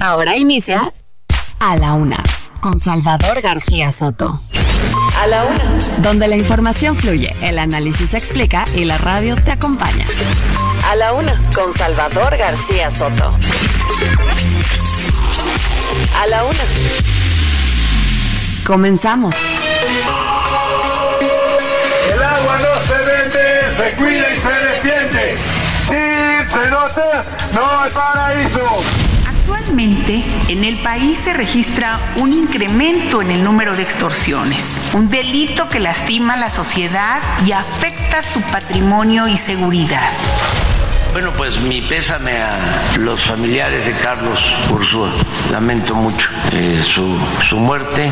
Ahora inicia A la Una con Salvador García Soto. A la Una. Donde la información fluye, el análisis se explica y la radio te acompaña. A la Una con Salvador García Soto. A la Una. Comenzamos. El agua no se vende, se cuida y se defiende. Sin cenotes no hay paraíso. Actualmente en el país se registra un incremento en el número de extorsiones, un delito que lastima a la sociedad y afecta su patrimonio y seguridad. Bueno, pues mi pésame a los familiares de Carlos Ursúa. Lamento mucho eh, su, su muerte.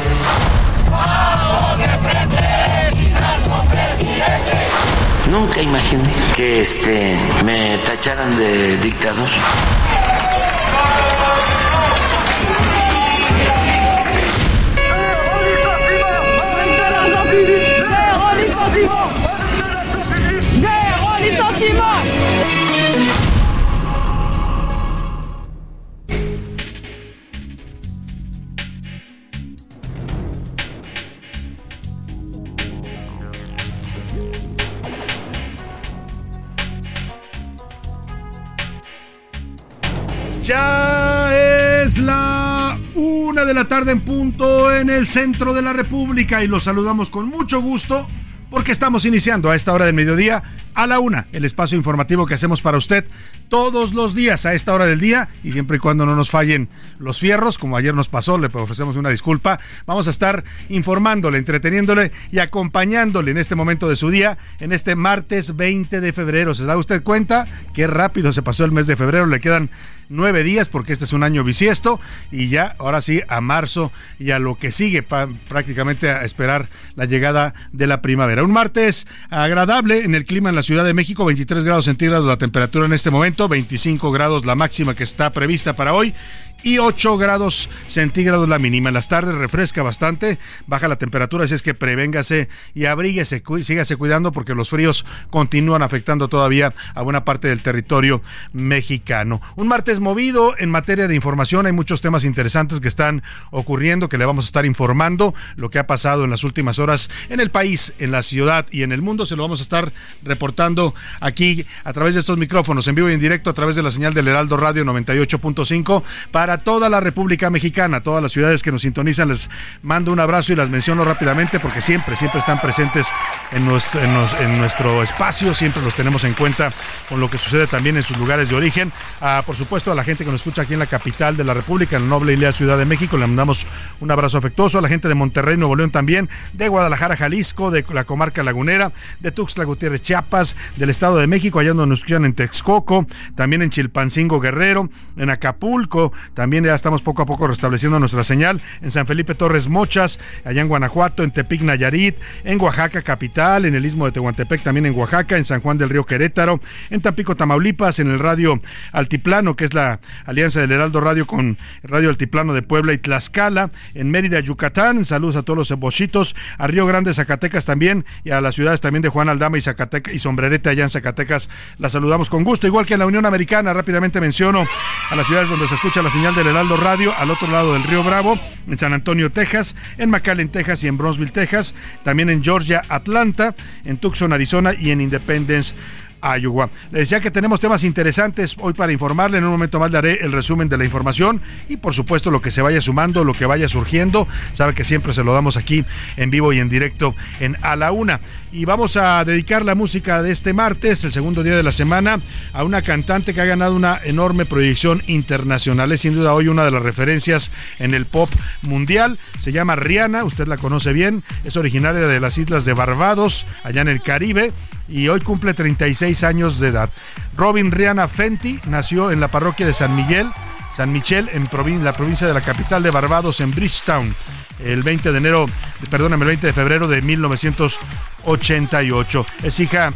Nunca imaginé que este, me tacharan de dictador. Ya es la una de la tarde en punto en el centro de la República y los saludamos con mucho gusto porque estamos iniciando a esta hora del mediodía a la una, el espacio informativo que hacemos para usted todos los días a esta hora del día y siempre y cuando no nos fallen los fierros, como ayer nos pasó, le ofrecemos una disculpa. Vamos a estar informándole, entreteniéndole y acompañándole en este momento de su día, en este martes 20 de febrero. ¿Se da usted cuenta? Qué rápido se pasó el mes de febrero, le quedan nueve días porque este es un año bisiesto y ya ahora sí a marzo y a lo que sigue prácticamente a esperar la llegada de la primavera. Un martes agradable en el clima en la Ciudad de México, 23 grados centígrados la temperatura en este momento, 25 grados la máxima que está prevista para hoy y 8 grados centígrados la mínima. En las tardes refresca bastante, baja la temperatura, así es que prevéngase y abríguese, sígase cuidando porque los fríos continúan afectando todavía a buena parte del territorio mexicano. Un martes movido en materia de información, hay muchos temas interesantes que están ocurriendo, que le vamos a estar informando, lo que ha pasado en las últimas horas en el país, en la ciudad y en el mundo, se lo vamos a estar reportando aquí a través de estos micrófonos, en vivo y en directo a través de la señal del Heraldo Radio 98.5 para toda la República Mexicana, todas las ciudades que nos sintonizan, les mando un abrazo y las menciono rápidamente porque siempre, siempre están presentes en nuestro, en, nuestro espacio, siempre los tenemos en cuenta con lo que sucede también en sus lugares de origen. Ah, por supuesto, a la gente que nos escucha aquí en la capital de la República, en la noble y leal Ciudad de México, le mandamos un abrazo afectuoso. A la gente de Monterrey, Nuevo León también, de Guadalajara, Jalisco, de la comarca lagunera, de Tuxtla Gutiérrez, Chiapas, del Estado de México, allá donde nos escuchan en Texcoco, también en Chilpancingo Guerrero, en Acapulco, también ya estamos poco a poco restableciendo nuestra señal en San Felipe Torres Mochas, allá en Guanajuato, en Tepic Nayarit, en Oaxaca capital, en el istmo de Tehuantepec también en Oaxaca, en San Juan del Río Querétaro, en Tampico Tamaulipas, en el radio Altiplano, que es la alianza del Heraldo Radio con Radio Altiplano de Puebla y Tlaxcala, en Mérida, Yucatán, saludos a todos los cebositos, a Río Grande, Zacatecas también, y a las ciudades también de Juan Aldama y Zacatecas y Sombrerete allá en Zacatecas, las saludamos con gusto, igual que en la Unión Americana, rápidamente menciono a las ciudades donde se escucha la señal del Heraldo Radio, al otro lado del río Bravo, en San Antonio, Texas, en McAllen, Texas y en Bronzeville, Texas, también en Georgia, Atlanta, en Tucson, Arizona y en Independence, Iowa. Le decía que tenemos temas interesantes hoy para informarle. En un momento más le el resumen de la información y por supuesto lo que se vaya sumando, lo que vaya surgiendo. Sabe que siempre se lo damos aquí en vivo y en directo en A la Una. Y vamos a dedicar la música de este martes, el segundo día de la semana, a una cantante que ha ganado una enorme proyección internacional. Es sin duda hoy una de las referencias en el pop mundial. Se llama Rihanna, usted la conoce bien. Es originaria de las islas de Barbados, allá en el Caribe y hoy cumple 36 años de edad. Robin Rihanna Fenty nació en la parroquia de San Miguel, San Michel, en la provincia de la capital de Barbados, en Bridgetown, el 20 de enero, perdóname, el 20 de febrero de 1988. Es hija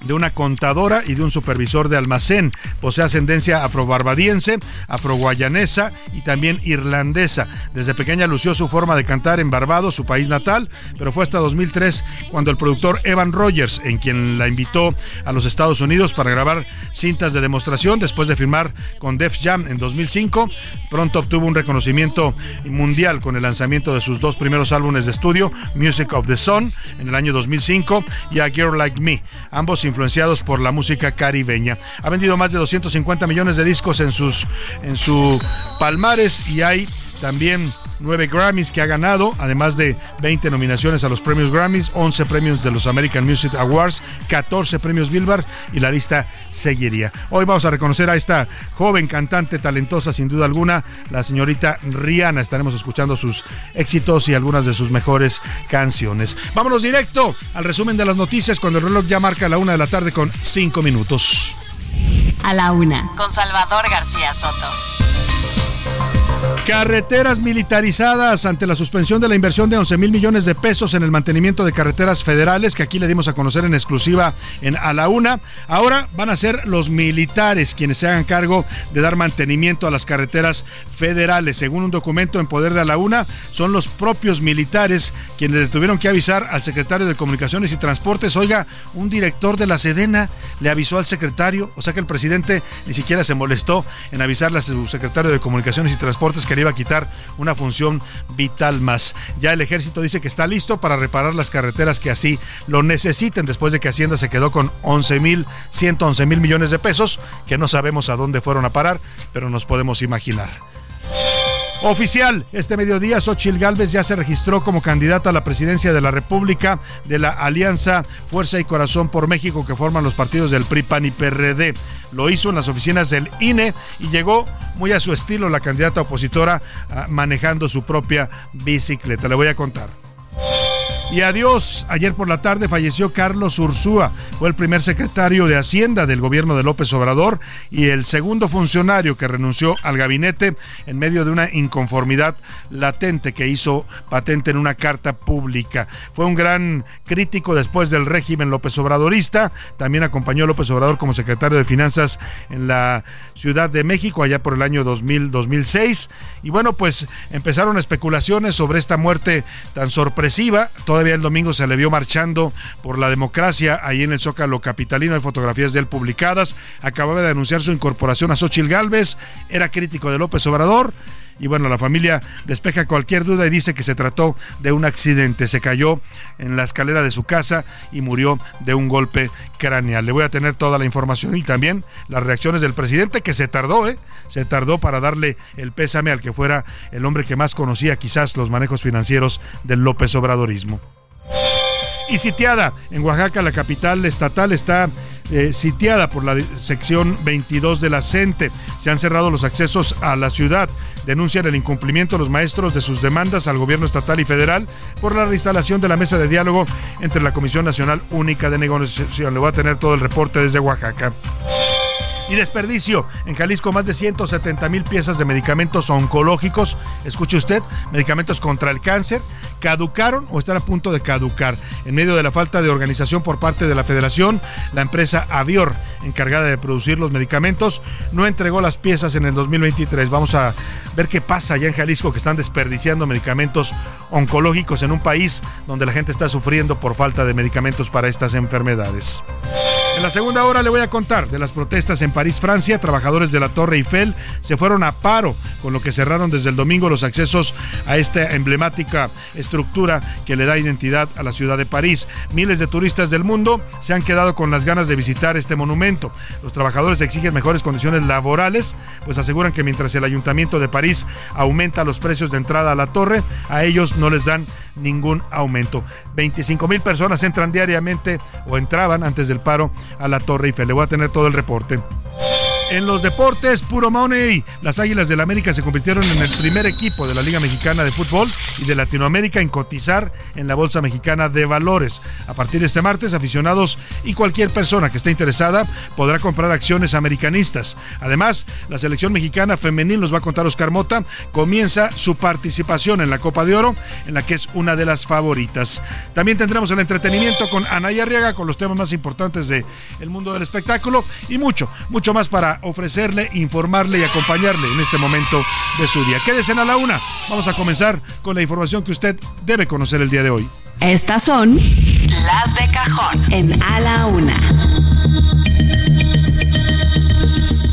de una contadora y de un supervisor de almacén. Posee ascendencia afrobarbadiense, afroguayanesa y también irlandesa. Desde pequeña lució su forma de cantar en Barbados, su país natal, pero fue hasta 2003 cuando el productor Evan Rogers, en quien la invitó a los Estados Unidos para grabar cintas de demostración después de firmar con Def Jam en 2005, pronto obtuvo un reconocimiento mundial con el lanzamiento de sus dos primeros álbumes de estudio, Music of the Sun en el año 2005 y A Girl Like Me, ambos influenciados por la música caribeña. Ha vendido más de 250 millones de discos en sus en su palmares y hay también nueve Grammys que ha ganado, además de 20 nominaciones a los premios Grammys, 11 premios de los American Music Awards, 14 premios Billboard y la lista seguiría. Hoy vamos a reconocer a esta joven cantante talentosa sin duda alguna, la señorita Rihanna. Estaremos escuchando sus éxitos y algunas de sus mejores canciones. Vámonos directo al resumen de las noticias cuando el reloj ya marca la una de la tarde con cinco minutos. A la una, con Salvador García Soto. Carreteras militarizadas ante la suspensión de la inversión de 11 mil millones de pesos en el mantenimiento de carreteras federales que aquí le dimos a conocer en exclusiva en A la Una. Ahora van a ser los militares quienes se hagan cargo de dar mantenimiento a las carreteras federales. Según un documento en poder de A la Una, son los propios militares quienes le tuvieron que avisar al secretario de Comunicaciones y Transportes. Oiga, un director de la Sedena le avisó al secretario, o sea que el presidente ni siquiera se molestó en avisarle a su secretario de Comunicaciones y Transportes que iba a quitar una función vital más. Ya el ejército dice que está listo para reparar las carreteras que así lo necesiten después de que Hacienda se quedó con 11 mil, 111 mil millones de pesos que no sabemos a dónde fueron a parar, pero nos podemos imaginar. Oficial, este mediodía Xochil Gálvez ya se registró como candidata a la presidencia de la República de la Alianza Fuerza y Corazón por México que forman los partidos del PRI, PAN y PRD. Lo hizo en las oficinas del INE y llegó muy a su estilo la candidata opositora ah, manejando su propia bicicleta. Le voy a contar. Y adiós. Ayer por la tarde falleció Carlos Ursúa. Fue el primer secretario de Hacienda del gobierno de López Obrador y el segundo funcionario que renunció al gabinete en medio de una inconformidad latente que hizo patente en una carta pública. Fue un gran crítico después del régimen López Obradorista. También acompañó a López Obrador como secretario de Finanzas en la Ciudad de México allá por el año 2000-2006. Y bueno, pues empezaron especulaciones sobre esta muerte tan sorpresiva. Todavía el domingo se le vio marchando por la democracia ahí en el Zócalo Capitalino. Hay fotografías de él publicadas. Acababa de anunciar su incorporación a Xochil Gálvez. Era crítico de López Obrador. Y bueno, la familia despeja cualquier duda y dice que se trató de un accidente. Se cayó en la escalera de su casa y murió de un golpe craneal. Le voy a tener toda la información y también las reacciones del presidente que se tardó, ¿eh? Se tardó para darle el pésame al que fuera el hombre que más conocía quizás los manejos financieros del López Obradorismo y sitiada. En Oaxaca, la capital estatal está eh, sitiada por la sección 22 de la CENTE. Se han cerrado los accesos a la ciudad. Denuncian el incumplimiento de los maestros de sus demandas al gobierno estatal y federal por la reinstalación de la mesa de diálogo entre la Comisión Nacional Única de Negociación. Le voy a tener todo el reporte desde Oaxaca y desperdicio. En Jalisco, más de 170 mil piezas de medicamentos oncológicos, escuche usted, medicamentos contra el cáncer, caducaron o están a punto de caducar. En medio de la falta de organización por parte de la federación, la empresa Avior, encargada de producir los medicamentos, no entregó las piezas en el 2023. Vamos a ver qué pasa allá en Jalisco, que están desperdiciando medicamentos oncológicos en un país donde la gente está sufriendo por falta de medicamentos para estas enfermedades. En la segunda hora le voy a contar de las protestas en París, Francia. Trabajadores de la Torre Eiffel se fueron a paro, con lo que cerraron desde el domingo los accesos a esta emblemática estructura que le da identidad a la ciudad de París. Miles de turistas del mundo se han quedado con las ganas de visitar este monumento. Los trabajadores exigen mejores condiciones laborales, pues aseguran que mientras el ayuntamiento de París aumenta los precios de entrada a la torre, a ellos no les dan ningún aumento. 25 mil personas entran diariamente o entraban antes del paro a la Torre Eiffel. Le voy a tener todo el reporte. Bye. En los deportes, puro money. Las Águilas del América se convirtieron en el primer equipo de la Liga Mexicana de Fútbol y de Latinoamérica en cotizar en la Bolsa Mexicana de Valores. A partir de este martes, aficionados y cualquier persona que esté interesada podrá comprar acciones americanistas. Además, la selección mexicana femenil, nos va a contar Oscar Mota, comienza su participación en la Copa de Oro, en la que es una de las favoritas. También tendremos el entretenimiento con Anaya Arriaga, con los temas más importantes del mundo del espectáculo y mucho, mucho más para ofrecerle, informarle y acompañarle en este momento de su día. Quédese a la una. Vamos a comenzar con la información que usted debe conocer el día de hoy. Estas son las de cajón en A la Una.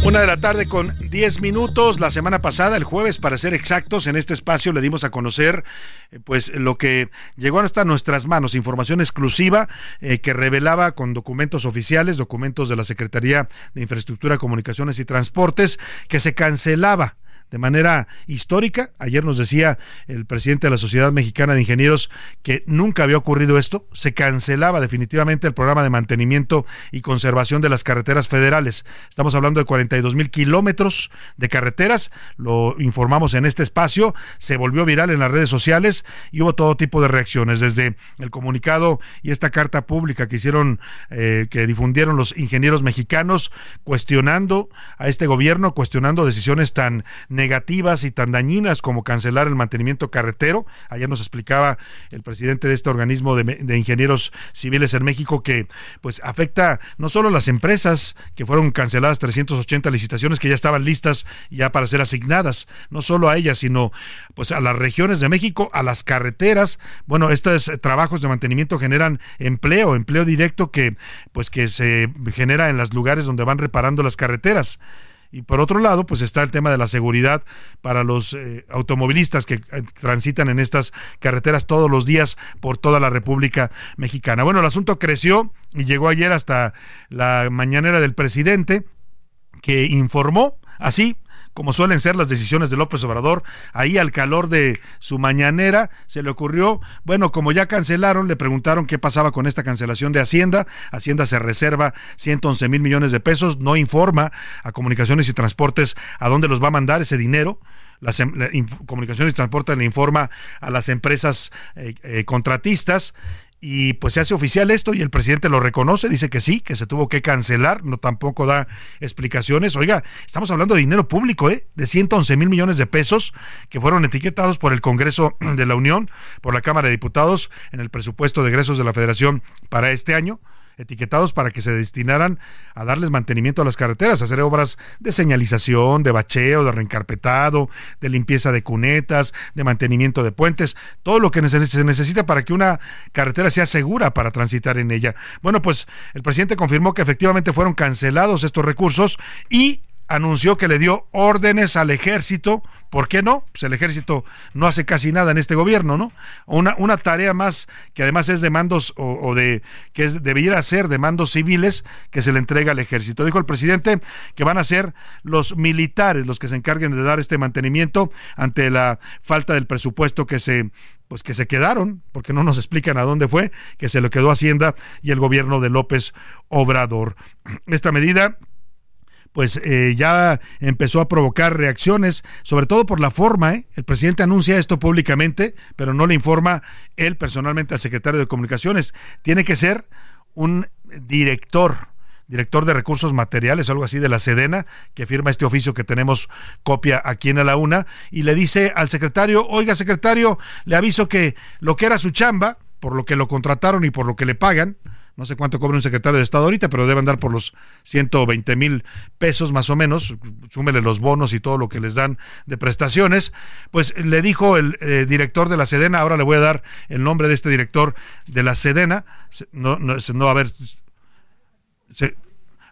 Una de la tarde con 10 minutos. La semana pasada, el jueves, para ser exactos, en este espacio le dimos a conocer eh, pues lo que llegó hasta nuestras manos, información exclusiva eh, que revelaba con documentos oficiales, documentos de la Secretaría de Infraestructura, Comunicaciones y Transportes, que se cancelaba de manera histórica. Ayer nos decía el presidente de la Sociedad Mexicana de Ingenieros que nunca había ocurrido esto. Se cancelaba definitivamente el programa de mantenimiento y conservación de las carreteras federales. Estamos hablando de 42 mil kilómetros de carreteras. Lo informamos en este espacio. Se volvió viral en las redes sociales y hubo todo tipo de reacciones, desde el comunicado y esta carta pública que hicieron, eh, que difundieron los ingenieros mexicanos, cuestionando a este gobierno, cuestionando decisiones tan negativas y tan dañinas como cancelar el mantenimiento carretero. Ayer nos explicaba el presidente de este organismo de, ingenieros civiles en México que pues afecta no solo a las empresas que fueron canceladas 380 licitaciones que ya estaban listas ya para ser asignadas, no solo a ellas, sino pues a las regiones de México, a las carreteras. Bueno, estos trabajos de mantenimiento generan empleo, empleo directo que pues que se genera en los lugares donde van reparando las carreteras. Y por otro lado, pues está el tema de la seguridad para los eh, automovilistas que eh, transitan en estas carreteras todos los días por toda la República Mexicana. Bueno, el asunto creció y llegó ayer hasta la mañanera del presidente que informó así como suelen ser las decisiones de López Obrador, ahí al calor de su mañanera se le ocurrió, bueno, como ya cancelaron, le preguntaron qué pasaba con esta cancelación de Hacienda. Hacienda se reserva 111 mil millones de pesos, no informa a Comunicaciones y Transportes a dónde los va a mandar ese dinero las comunicaciones y transportes le informa a las empresas eh, eh, contratistas y pues se hace oficial esto y el presidente lo reconoce, dice que sí, que se tuvo que cancelar, no tampoco da explicaciones. Oiga, estamos hablando de dinero público, ¿eh? De 111 mil millones de pesos que fueron etiquetados por el Congreso de la Unión, por la Cámara de Diputados en el presupuesto de egresos de la Federación para este año etiquetados para que se destinaran a darles mantenimiento a las carreteras, a hacer obras de señalización, de bacheo, de reencarpetado, de limpieza de cunetas, de mantenimiento de puentes, todo lo que se necesita para que una carretera sea segura para transitar en ella. Bueno, pues el presidente confirmó que efectivamente fueron cancelados estos recursos y anunció que le dio órdenes al ejército. ¿Por qué no? Pues el ejército no hace casi nada en este gobierno, ¿no? Una, tarea más que además es de mandos o, de que debiera ser de mandos civiles que se le entrega al ejército. Dijo el presidente que van a ser los militares los que se encarguen de dar este mantenimiento ante la falta del presupuesto que se pues que se quedaron, porque no nos explican a dónde fue, que se lo quedó Hacienda y el gobierno de López Obrador. Esta medida pues eh, ya empezó a provocar reacciones, sobre todo por la forma. ¿eh? El presidente anuncia esto públicamente, pero no le informa él personalmente al secretario de Comunicaciones. Tiene que ser un director director de recursos materiales, algo así de la Sedena, que firma este oficio que tenemos copia aquí en la una, y le dice al secretario, oiga secretario, le aviso que lo que era su chamba, por lo que lo contrataron y por lo que le pagan, no sé cuánto cobra un secretario de Estado ahorita, pero debe andar por los 120 mil pesos más o menos, súmele los bonos y todo lo que les dan de prestaciones, pues le dijo el eh, director de la Sedena, ahora le voy a dar el nombre de este director de la Sedena, no, no, a ver,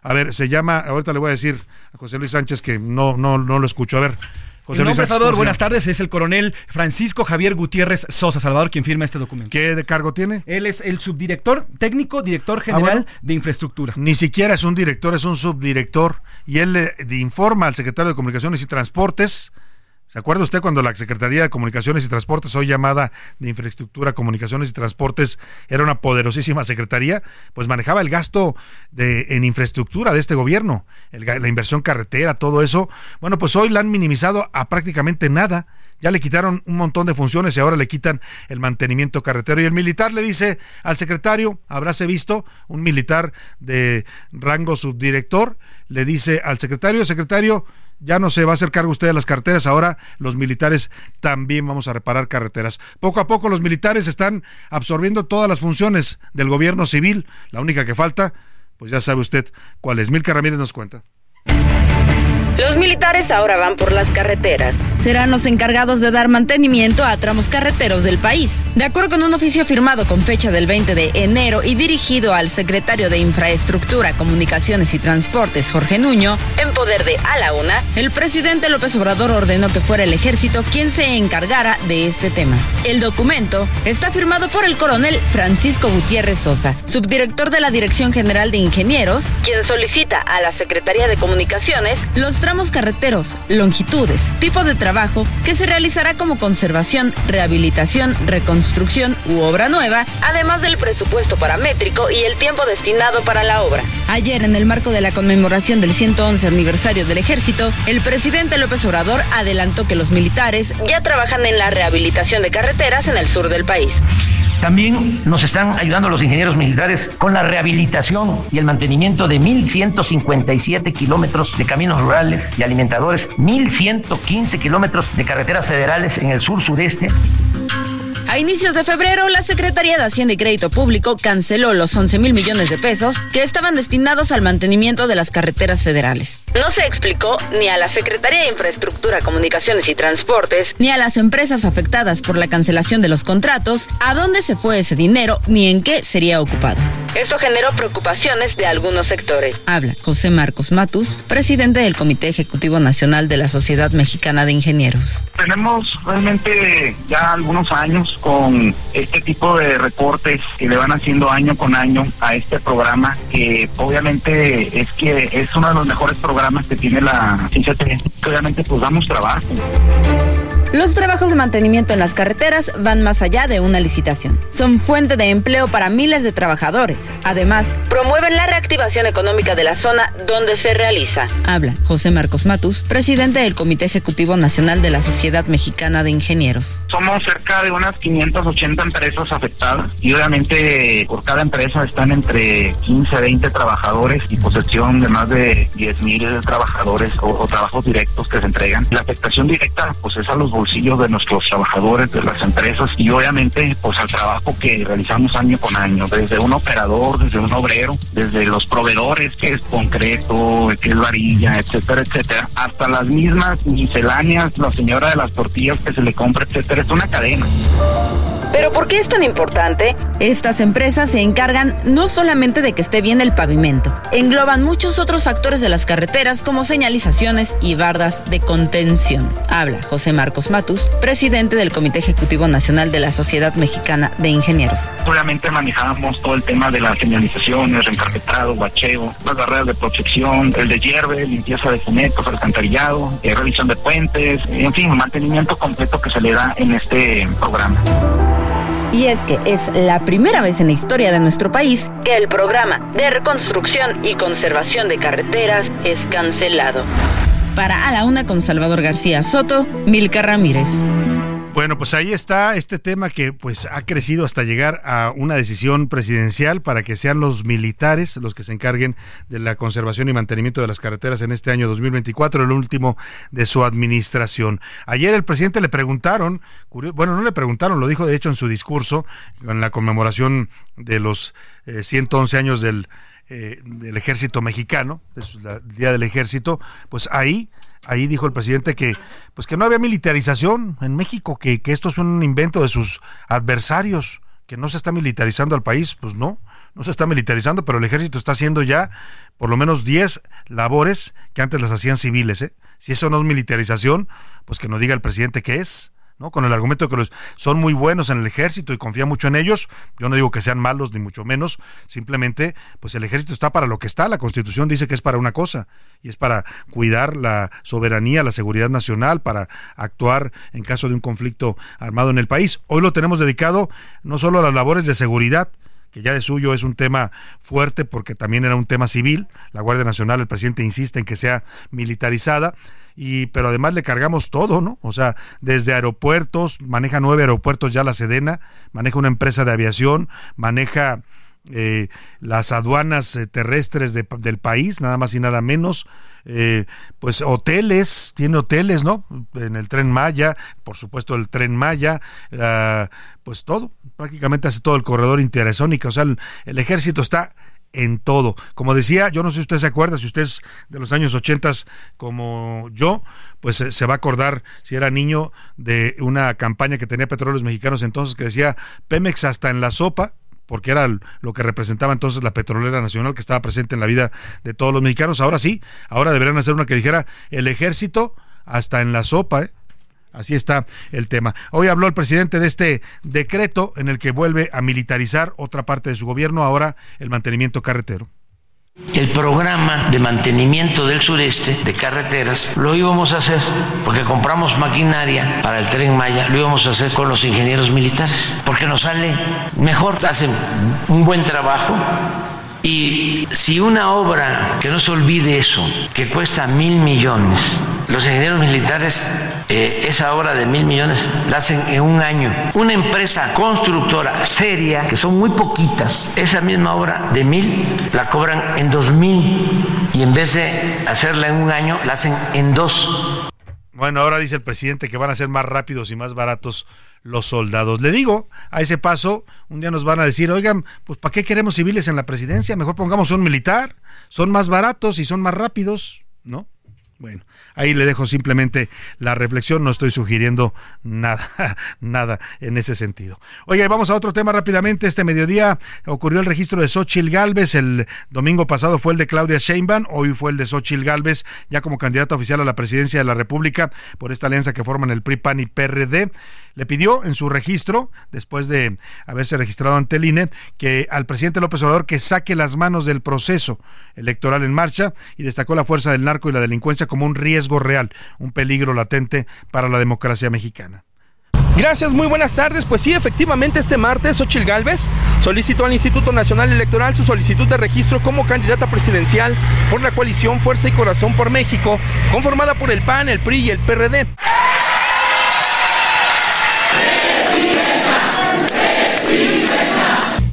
a ver, se llama, ahorita le voy a decir a José Luis Sánchez que no, no, no lo escucho, a ver, José Luis Salvador, buenas tardes. Es el coronel Francisco Javier Gutiérrez Sosa Salvador quien firma este documento. ¿Qué de cargo tiene? Él es el subdirector técnico, director ah, general de infraestructura. Ni siquiera es un director, es un subdirector. Y él le informa al secretario de Comunicaciones y Transportes ¿Se acuerda usted cuando la Secretaría de Comunicaciones y Transportes, hoy llamada de Infraestructura, Comunicaciones y Transportes, era una poderosísima secretaría? Pues manejaba el gasto de, en infraestructura de este gobierno, la inversión carretera, todo eso. Bueno, pues hoy la han minimizado a prácticamente nada. Ya le quitaron un montón de funciones y ahora le quitan el mantenimiento carretero. Y el militar le dice al secretario, habráse visto, un militar de rango subdirector, le dice al secretario, secretario, ya no se va a hacer cargo usted de las carreteras, ahora los militares también vamos a reparar carreteras. Poco a poco los militares están absorbiendo todas las funciones del gobierno civil, la única que falta, pues ya sabe usted cuál es. Milka Ramírez nos cuenta. Los militares ahora van por las carreteras. Serán los encargados de dar mantenimiento a tramos carreteros del país. De acuerdo con un oficio firmado con fecha del 20 de enero y dirigido al secretario de Infraestructura, Comunicaciones y Transportes, Jorge Nuño, en poder de A la Una, el presidente López Obrador ordenó que fuera el ejército quien se encargara de este tema. El documento está firmado por el coronel Francisco Gutiérrez Sosa, subdirector de la Dirección General de Ingenieros, quien solicita a la Secretaría de Comunicaciones los tramos carreteros, longitudes, tipo de trabajo que se realizará como conservación, rehabilitación, reconstrucción u obra nueva, además del presupuesto paramétrico y el tiempo destinado para la obra. Ayer, en el marco de la conmemoración del 111 aniversario del ejército, el presidente López Obrador adelantó que los militares ya trabajan en la rehabilitación de carreteras en el sur del país. También nos están ayudando los ingenieros militares con la rehabilitación y el mantenimiento de 1.157 kilómetros de caminos rurales y alimentadores, 1.115 kilómetros de carreteras federales en el sur sureste. A inicios de febrero, la Secretaría de Hacienda y Crédito Público canceló los 11 mil millones de pesos que estaban destinados al mantenimiento de las carreteras federales. No se explicó ni a la Secretaría de Infraestructura, Comunicaciones y Transportes, ni a las empresas afectadas por la cancelación de los contratos, a dónde se fue ese dinero ni en qué sería ocupado. Esto generó preocupaciones de algunos sectores. Habla José Marcos Matus, presidente del Comité Ejecutivo Nacional de la Sociedad Mexicana de Ingenieros. Tenemos realmente ya algunos años con este tipo de reportes que le van haciendo año con año a este programa, que obviamente es que es uno de los mejores programas que tiene la ciencia Obviamente pues damos trabajo. Los trabajos de mantenimiento en las carreteras van más allá de una licitación. Son fuente de empleo para miles de trabajadores. Además, promueven la reactivación económica de la zona donde se realiza. Habla José Marcos Matus, presidente del Comité Ejecutivo Nacional de la Sociedad Mexicana de Ingenieros. Somos cerca de unas 580 empresas afectadas y obviamente por cada empresa están entre 15 a 20 trabajadores y posesión de más de 10 mil trabajadores o, trabajos directos que se entregan. La afectación directa pues es a los bolsillos de nuestros trabajadores, de las empresas y obviamente pues al trabajo que realizamos año con año, desde un operador, desde un obrero, desde los proveedores, que es concreto, que es varilla, etcétera, etcétera, hasta las mismas misceláneas, la señora de las tortillas que se le compra, etcétera, es una cadena. Pero ¿por qué es tan importante? Estas empresas se encargan no solamente de que esté bien el pavimento, engloban muchos otros factores de las carreteras como señalizaciones y bardas de contención. Habla José Marcos Matus, presidente del Comité Ejecutivo Nacional de la Sociedad Mexicana de Ingenieros. Obviamente manejamos todo el tema de las señalizaciones, reencarpetado, bacheo, las barreras de protección, el de hierve, limpieza de cunetos, alcantarillado, eh, revisión de puentes, en fin, mantenimiento completo que se le da en este programa. Y es que es la primera vez en la historia de nuestro país que el programa de reconstrucción y conservación de carreteras es cancelado. Para A la Una con Salvador García Soto, Milka Ramírez. Bueno, pues ahí está este tema que pues ha crecido hasta llegar a una decisión presidencial para que sean los militares los que se encarguen de la conservación y mantenimiento de las carreteras en este año 2024, el último de su administración. Ayer el presidente le preguntaron, bueno, no le preguntaron, lo dijo de hecho en su discurso en la conmemoración de los 111 eh, años del, eh, del ejército mexicano, del Día del Ejército, pues ahí ahí dijo el presidente que pues que no había militarización en México, que, que esto es un invento de sus adversarios, que no se está militarizando al país, pues no, no se está militarizando, pero el ejército está haciendo ya por lo menos 10 labores que antes las hacían civiles. ¿eh? Si eso no es militarización, pues que nos diga el presidente qué es. ¿No? Con el argumento de que son muy buenos en el ejército y confía mucho en ellos. Yo no digo que sean malos ni mucho menos, simplemente pues el ejército está para lo que está, la Constitución dice que es para una cosa y es para cuidar la soberanía, la seguridad nacional, para actuar en caso de un conflicto armado en el país. Hoy lo tenemos dedicado no solo a las labores de seguridad, que ya de suyo es un tema fuerte porque también era un tema civil. La Guardia Nacional, el presidente insiste en que sea militarizada, y pero además le cargamos todo, ¿no? O sea, desde aeropuertos, maneja nueve aeropuertos ya la Sedena, maneja una empresa de aviación, maneja eh, las aduanas eh, terrestres del país, nada más y nada menos, eh, pues hoteles, tiene hoteles, ¿no? En el tren Maya, por supuesto el tren Maya, pues todo, prácticamente hace todo el corredor interazónico, o sea, el, ejército está en todo. Como decía, yo no sé si usted se acuerda, si usted es de los años 80 como yo, pues se va a acordar, si era niño, de una campaña que tenía Petróleos Mexicanos entonces que decía Pemex hasta en la sopa, porque era lo que representaba entonces la petrolera nacional que estaba presente en la vida de todos los mexicanos. Ahora sí, ahora deberían hacer una que dijera el ejército hasta en la sopa, ¿eh? Así está el tema. Hoy habló el presidente de este decreto en el que vuelve a militarizar otra parte de su gobierno, ahora el mantenimiento carretero. El programa de mantenimiento del sureste de carreteras lo íbamos a hacer porque compramos maquinaria para el tren Maya, lo íbamos a hacer con los ingenieros militares porque nos sale mejor, hacen un buen trabajo y si una obra, que no se olvide eso, que cuesta mil millones, los ingenieros militares eh, esa obra de mil millones la hacen en un año. Una empresa constructora seria, que son muy poquitas, esa misma obra de mil la cobran en dos mil y en vez de hacerla en un año, la hacen en dos. Bueno, ahora dice el presidente que van a ser más rápidos y más baratos los soldados. Le digo, a ese paso, un día nos van a decir, oigan, pues ¿para qué queremos civiles en la presidencia? Mejor pongamos un militar, son más baratos y son más rápidos, ¿no? Bueno, ahí le dejo simplemente la reflexión, no estoy sugiriendo nada, nada en ese sentido. Oye, vamos a otro tema rápidamente. Este mediodía ocurrió el registro de Xochil Gálvez, el domingo pasado fue el de Claudia Sheinbaum, hoy fue el de Xochil Gálvez, ya como candidata oficial a la presidencia de la República por esta alianza que forman el PRI, PAN y PRD le pidió en su registro, después de haberse registrado ante el INE, que al presidente López Obrador que saque las manos del proceso electoral en marcha y destacó la fuerza del narco y la delincuencia como un riesgo real, un peligro latente para la democracia mexicana. Gracias, muy buenas tardes. Pues sí, efectivamente, este martes, Ochil Gálvez solicitó al Instituto Nacional Electoral su solicitud de registro como candidata presidencial por la coalición Fuerza y Corazón por México, conformada por el PAN, el PRI y el PRD.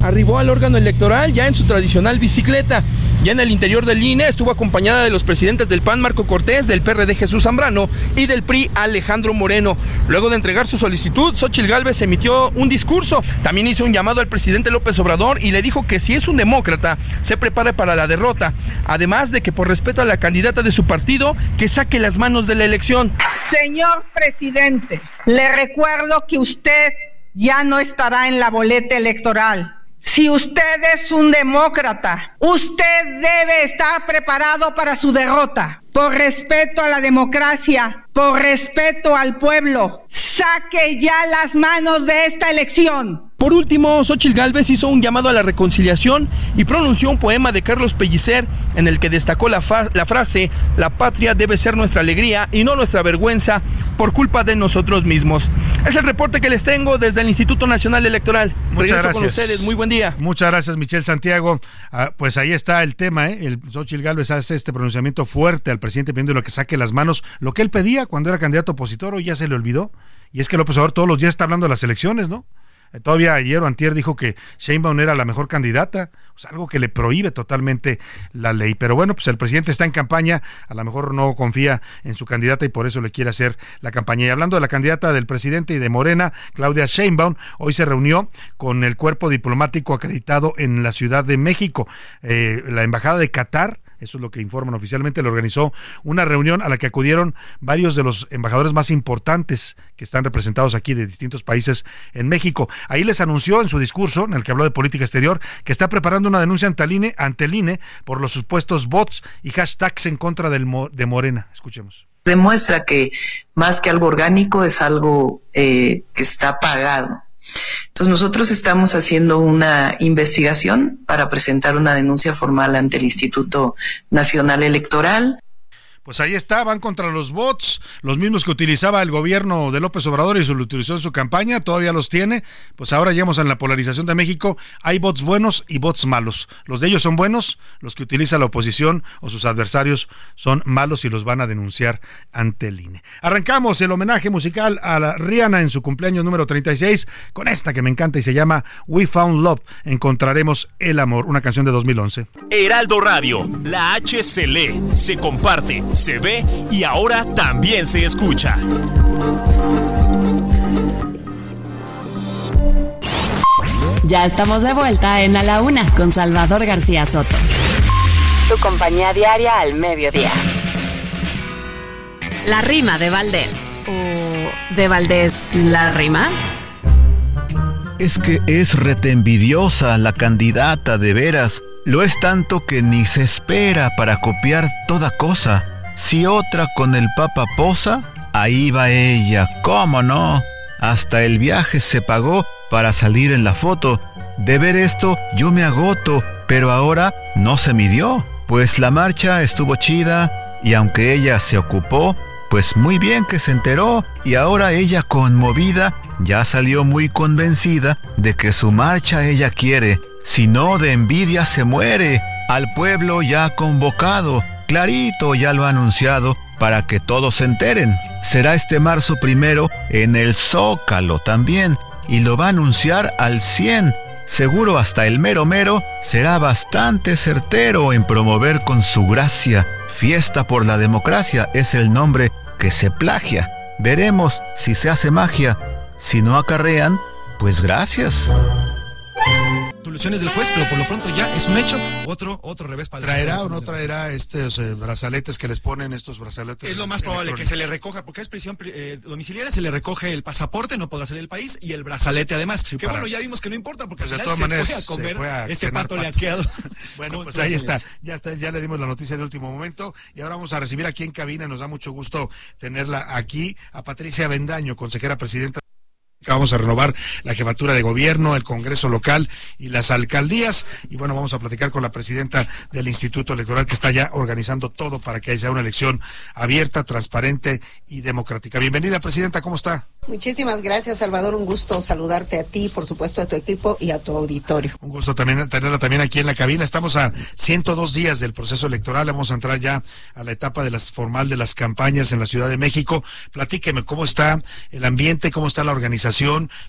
Arribó al órgano electoral ya en su tradicional bicicleta. Ya en el interior del INE estuvo acompañada de los presidentes del PAN Marco Cortés, del PRD Jesús Zambrano y del PRI Alejandro Moreno. Luego de entregar su solicitud, Xochil Gálvez emitió un discurso. También hizo un llamado al presidente López Obrador y le dijo que si es un demócrata, se prepare para la derrota. Además de que por respeto a la candidata de su partido, que saque las manos de la elección. Señor presidente, le recuerdo que usted ya no estará en la boleta electoral si usted es un demócrata, usted debe estar preparado para su derrota. Por respeto a la democracia, por respeto al pueblo, saque ya las manos de esta elección. Por último, Xochitl Gálvez hizo un llamado a la reconciliación y pronunció un poema de Carlos Pellicer en el que destacó la, la, frase: La patria debe ser nuestra alegría y no nuestra vergüenza por culpa de nosotros mismos. Es el reporte que les tengo desde el Instituto Nacional Electoral. Muchas gracias. con ustedes. Muy buen día. Muchas gracias, Michelle Santiago. Ah, pues ahí está el tema. ¿eh? El Xochitl Gálvez hace este pronunciamiento fuerte al presidente pidiendo lo que saque las manos. Lo que él pedía cuando era candidato opositor, hoy ya se le olvidó. Y es que López Obrador todos los días está hablando de las elecciones, ¿no? Todavía ayer o antier dijo que Sheinbaum era la mejor candidata, o sea, algo que le prohíbe totalmente la ley. Pero bueno, pues el presidente está en campaña, a lo mejor no confía en su candidata y por eso le quiere hacer la campaña. Y hablando de la candidata del presidente y de Morena, Claudia Sheinbaum, hoy se reunió con el cuerpo diplomático acreditado en la Ciudad de México. Eh, la Embajada de Qatar eso es lo que informan oficialmente, le organizó una reunión a la que acudieron varios de los embajadores más importantes que están representados aquí de distintos países en México. Ahí les anunció en su discurso, en el que habló de política exterior, que está preparando una denuncia ante el INE, por los supuestos bots y hashtags en contra de Morena. Escuchemos. demuestra que más que algo orgánico es algo eh, que está pagado. Entonces nosotros estamos haciendo una investigación para presentar una denuncia formal ante el Instituto Nacional Electoral pues ahí está, van contra los bots, los mismos que utilizaba el gobierno de López Obrador y se lo utilizó en su campaña, todavía los tiene, pues ahora llegamos a la polarización de México, hay bots buenos y bots malos. Los de ellos son buenos, los que utiliza la oposición o sus adversarios son malos y los van a denunciar ante el INE. Arrancamos el homenaje musical a la Rihanna en su cumpleaños número 36 con esta que me encanta y se llama We Found Love, encontraremos el amor, una canción de 2011. Heraldo Radio, la H se comparte se ve y ahora también se escucha. Ya estamos de vuelta en A la Una con Salvador García Soto. Tu compañía diaria al mediodía. La rima de Valdés. ¿O de Valdés la rima? Es que es envidiosa la candidata de veras. Lo es tanto que ni se espera para copiar toda cosa. Si otra con el Papa posa, ahí va ella, ¿cómo no? Hasta el viaje se pagó para salir en la foto. De ver esto yo me agoto, pero ahora no se midió, pues la marcha estuvo chida y aunque ella se ocupó, pues muy bien que se enteró. Y ahora ella conmovida ya salió muy convencida de que su marcha ella quiere, si no de envidia se muere, al pueblo ya convocado Clarito ya lo ha anunciado para que todos se enteren. Será este marzo primero en el Zócalo también y lo va a anunciar al 100. Seguro hasta el mero mero será bastante certero en promover con su gracia. Fiesta por la democracia es el nombre que se plagia. Veremos si se hace magia. Si no acarrean, pues gracias soluciones del juez, pero por lo pronto ya es un hecho. Otro, otro revés para ¿Traerá o no traerá estos eh, brazaletes que les ponen estos brazaletes? Es lo más probable que se le recoja, porque es prisión eh, domiciliaria, se le recoge el pasaporte, no podrá salir del país, y el brazalete además. que bueno, ya vimos que no importa, porque pues de todas maneras fue a comer ese pato, le ha quedado. bueno, pues ahí está. Ya está, ya le dimos la noticia de último momento, y ahora vamos a recibir aquí en cabina, nos da mucho gusto tenerla aquí, a Patricia Bendaño, consejera presidenta Vamos a renovar la jefatura de gobierno, el Congreso local y las alcaldías. Y bueno, vamos a platicar con la presidenta del Instituto Electoral que está ya organizando todo para que haya una elección abierta, transparente y democrática. Bienvenida, presidenta, ¿cómo está? Muchísimas gracias, Salvador. Un gusto saludarte a ti, por supuesto, a tu equipo y a tu auditorio. Un gusto también tenerla también aquí en la cabina. Estamos a 102 días del proceso electoral. Vamos a entrar ya a la etapa de las formal de las campañas en la Ciudad de México. Platíqueme cómo está el ambiente, cómo está la organización,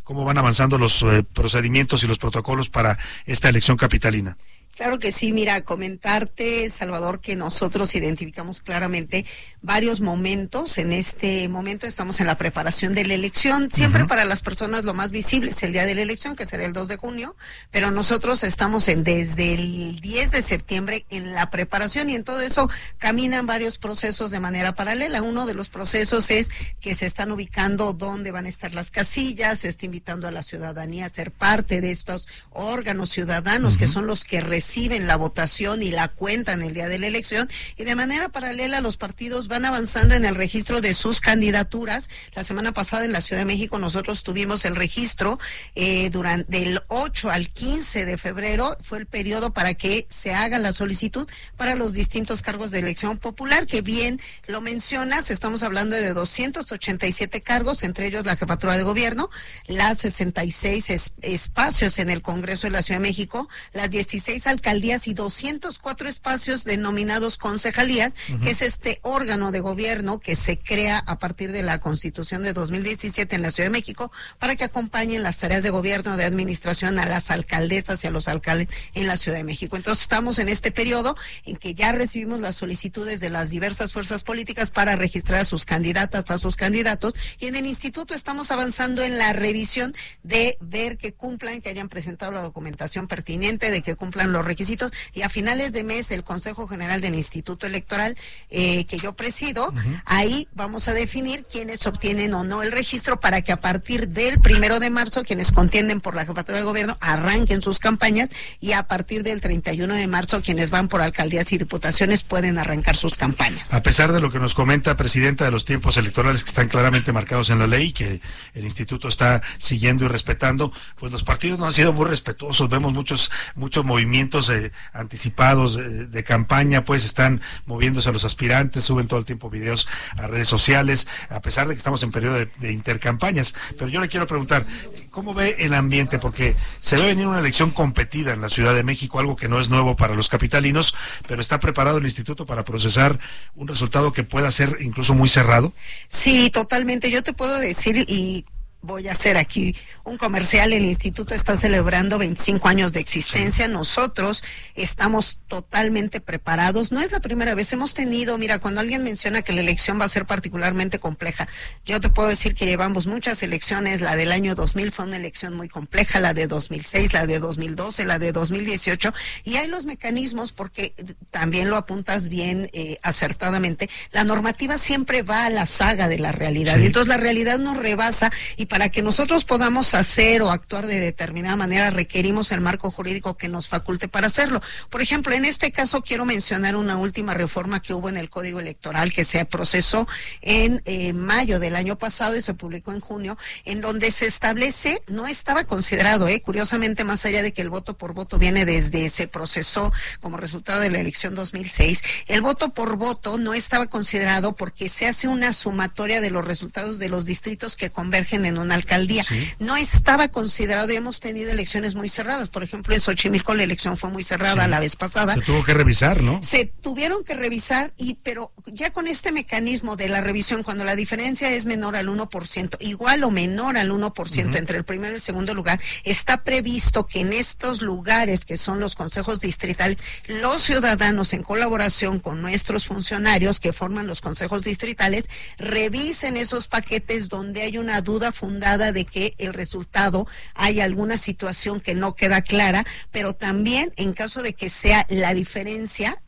cómo van avanzando los eh, procedimientos y los protocolos para esta elección capitalina. Claro que sí, mira, comentarte, Salvador, que nosotros identificamos claramente varios momentos. En este momento estamos en la preparación de la elección, siempre para las personas lo más visible es el día de la elección, que será el 2 de junio, pero nosotros estamos en desde el 10 de septiembre en la preparación y en todo eso caminan varios procesos de manera paralela. Uno de los procesos es que se están ubicando dónde van a estar las casillas, se está invitando a la ciudadanía a ser parte de estos órganos ciudadanos que son los que reciben la votación y la cuentan el día de la elección y de manera paralela los partidos van avanzando en el registro de sus candidaturas. La semana pasada en la Ciudad de México nosotros tuvimos el registro eh, durante del 8 al 15 de febrero fue el periodo para que se haga la solicitud para los distintos cargos de elección popular que bien lo mencionas, estamos hablando de 287 cargos, entre ellos la jefatura de gobierno, las 66 espacios en el Congreso de la Ciudad de México, las 16 alcaldías y 204 espacios denominados concejalías, que es este órgano de gobierno que se crea a partir de la Constitución de 2017 en la Ciudad de México para que acompañen las tareas de gobierno, de administración a las alcaldesas y a los alcaldes en la Ciudad de México. Entonces estamos en este periodo en que ya recibimos las solicitudes de las diversas fuerzas políticas para registrar a sus candidatas, a sus candidatos y en el instituto estamos avanzando en la revisión de ver que cumplan, que hayan presentado la documentación pertinente, de que cumplan los requisitos y a finales de mes el Consejo General del Instituto Electoral eh, que yo presido, ahí vamos a definir quiénes obtienen o no el registro para que a partir del primero de marzo quienes contienden por la jefatura de gobierno arranquen sus campañas y a partir del 31 de marzo quienes van por alcaldías y diputaciones pueden arrancar sus campañas. A pesar de lo que nos comenta Presidenta de los tiempos electorales que están claramente marcados en la ley, que el instituto está siguiendo y respetando, pues los partidos no han sido muy respetuosos. Vemos muchos muchos movimientos eh, anticipados de, campaña, pues están moviéndose a los aspirantes, suben todo tiempo videos a redes sociales, a pesar de que estamos en periodo de, de intercampañas. Pero yo le quiero preguntar, ¿cómo ve el ambiente? Porque se ve venir una elección competida en la Ciudad de México, algo que no es nuevo para los capitalinos, pero está preparado el instituto para procesar un resultado que pueda ser incluso muy cerrado. Sí, totalmente. Yo te puedo decir y voy a hacer aquí un comercial. El instituto está celebrando 25 años de existencia. Nosotros estamos totalmente preparados. No es la primera vez. Hemos tenido, mira, cuando alguien menciona que la elección va a ser particularmente compleja, yo te puedo decir que llevamos muchas elecciones. La del año 2000 fue una elección muy compleja, la de 2006, la de 2012, la de 2018. Y hay los mecanismos, porque también lo apuntas bien eh, acertadamente, la normativa siempre va a la saga de la realidad. Entonces la realidad nos rebasa y para que nosotros podamos hacer o actuar de determinada manera requerimos el marco jurídico que nos faculte para hacerlo. Por ejemplo, en este caso quiero mencionar una última reforma que hubo en el Código Electoral que se procesó en eh, mayo del año pasado y se publicó en junio, en donde se establece, no estaba considerado, eh, curiosamente, más allá de que el voto por voto viene desde, se procesó como resultado de la elección 2006, el voto por voto no estaba considerado porque se hace una sumatoria de los resultados de los distritos que convergen en una alcaldía. No estaba considerado y hemos tenido elecciones muy cerradas. Por ejemplo, en Xochimilco la elección fue muy cerrada la vez pasada. Se tuvo que revisar, ¿no? Se tuvieron que revisar, y pero ya con este mecanismo de la revisión, cuando la diferencia es menor al 1%, igual o menor al 1% entre el primero y el segundo lugar, está previsto que en estos lugares que son los consejos distritales, los ciudadanos en colaboración con nuestros funcionarios que forman los consejos distritales, revisen esos paquetes donde hay una duda fundamental de que el resultado hay alguna situación que no queda clara, pero también en caso de que sea la diferencia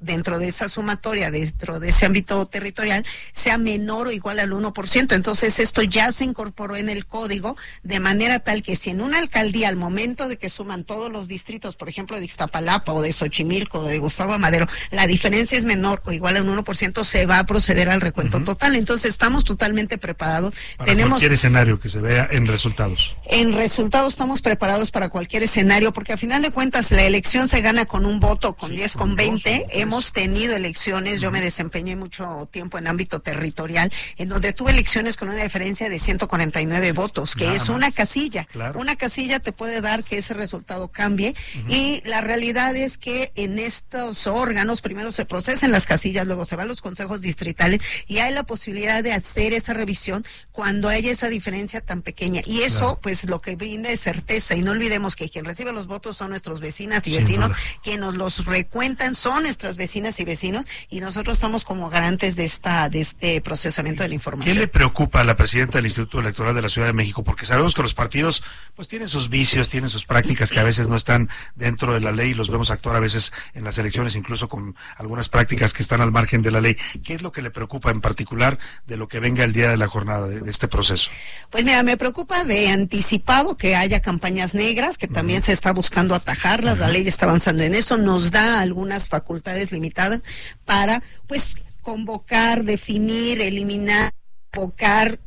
dentro de esa sumatoria, dentro de ese ámbito territorial, sea menor o igual al 1%. Entonces, esto ya se incorporó en el código de manera tal que si en una alcaldía, al momento de que suman todos los distritos, por ejemplo, de Iztapalapa o de Xochimilco o de Gustavo Madero, la diferencia es menor o igual al 1%, se va a proceder al recuento total. Entonces, estamos totalmente preparados. Para Tenemos, cualquier escenario que se vea en resultados. En resultados estamos preparados para cualquier escenario, porque a final de cuentas la elección se gana con un voto, con 10, con 20 hemos tenido elecciones, yo me desempeñé mucho tiempo en ámbito territorial, en donde tuve elecciones con una diferencia de 149 votos, que es una casilla. Una casilla te puede dar que ese resultado cambie y la realidad es que en estos órganos primero se procesan las casillas, luego se van los consejos distritales y hay la posibilidad de hacer esa revisión cuando hay esa diferencia tan pequeña. Y eso, pues lo que brinda es certeza. Y no olvidemos que quien recibe los votos son nuestros vecinas y vecinos, quienes nos los recuentan son nuestras vecinas y vecinos y nosotros estamos como garantes de esta de este procesamiento de la información. ¿Qué le preocupa a la presidenta del Instituto Electoral de la Ciudad de México? Porque sabemos que los partidos pues tienen sus vicios, tienen sus prácticas que a veces no están dentro de la ley y los vemos actuar a veces en las elecciones incluso con algunas prácticas que están al margen de la ley. ¿Qué es lo que le preocupa en particular de lo que venga el día de la jornada de, este proceso? Pues mira, me preocupa de anticipado que haya campañas negras, que también se está buscando atajarlas, la ley está avanzando en eso, nos da algunas facultades limitadas para pues convocar, definir, eliminar, convocar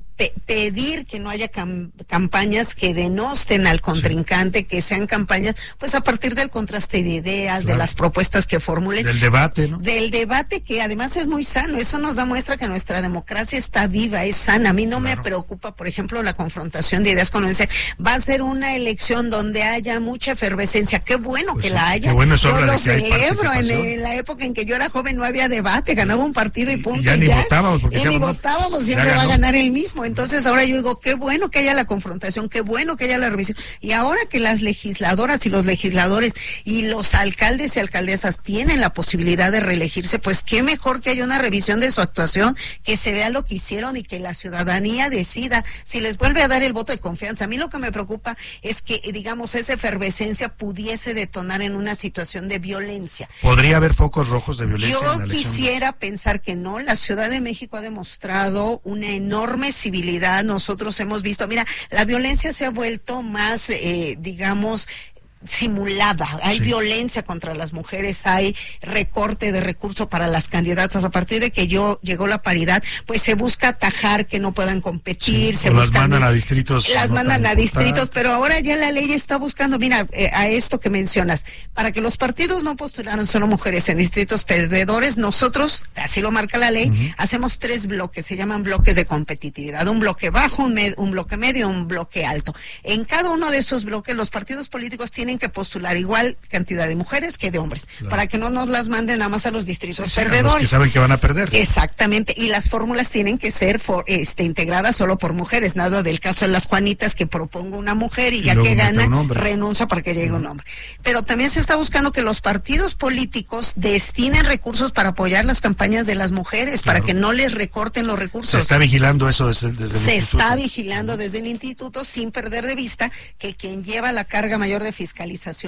pedir que no haya campañas que denosten al contrincante, que sean campañas, pues a partir del contraste de ideas, de las propuestas que formulen. Del debate, ¿no? Del debate que además es muy sano. Eso nos da muestra que nuestra democracia está viva, es sana. A mí no me preocupa, por ejemplo, la confrontación de ideas cuando dice, va a ser una elección donde haya mucha efervescencia. Qué bueno pues que la haya. Bueno yo lo celebro. En, la época en que yo era joven no había debate, ganaba un partido y punto. Y ya, ni votábamos, porque ni votábamos, siempre va a ganar el mismo Entonces ahora yo digo, qué bueno que haya la confrontación, qué bueno que haya la revisión. Y ahora que las legisladoras y los legisladores y los alcaldes y alcaldesas tienen la posibilidad de reelegirse, pues qué mejor que haya una revisión de su actuación, que se vea lo que hicieron y que la ciudadanía decida si les vuelve a dar el voto de confianza. A mí lo que me preocupa es que, digamos, esa efervescencia pudiese detonar en una situación de violencia. ¿Podría haber focos rojos de violencia? Yo quisiera pensar que no. La Ciudad de México ha demostrado una enorme Nosotros hemos visto, mira, la violencia se ha vuelto más, eh, digamos, simulada, hay violencia contra las mujeres, hay recorte de recursos para las candidatas. A partir de que yo llegó la paridad, pues se busca atajar que no puedan competir, se las mandan a distritos. Las mandan a distritos, pero ahora ya la ley está buscando, mira, eh, a esto que mencionas, para que los partidos no postularan solo mujeres en distritos perdedores, nosotros, así lo marca la ley, hacemos tres bloques, se llaman bloques de competitividad, un bloque bajo, un, un bloque medio, un bloque alto. En cada uno de esos bloques los partidos políticos tienen que postular igual cantidad de mujeres que de hombres, para que no nos las manden nada más a los distritos perdedores. que saben que van a perder. Exactamente, y las fórmulas tienen que ser este, integradas solo por mujeres, nada del caso de las Juanitas que propongo una mujer y, ya que gana renuncia para que llegue un hombre. Pero también se está buscando que los partidos políticos destinen recursos para apoyar las campañas de las mujeres, para que no les recorten los recursos. Se está vigilando eso desde, desde Se está vigilando desde el instituto sin perder de vista que quien lleva la carga mayor de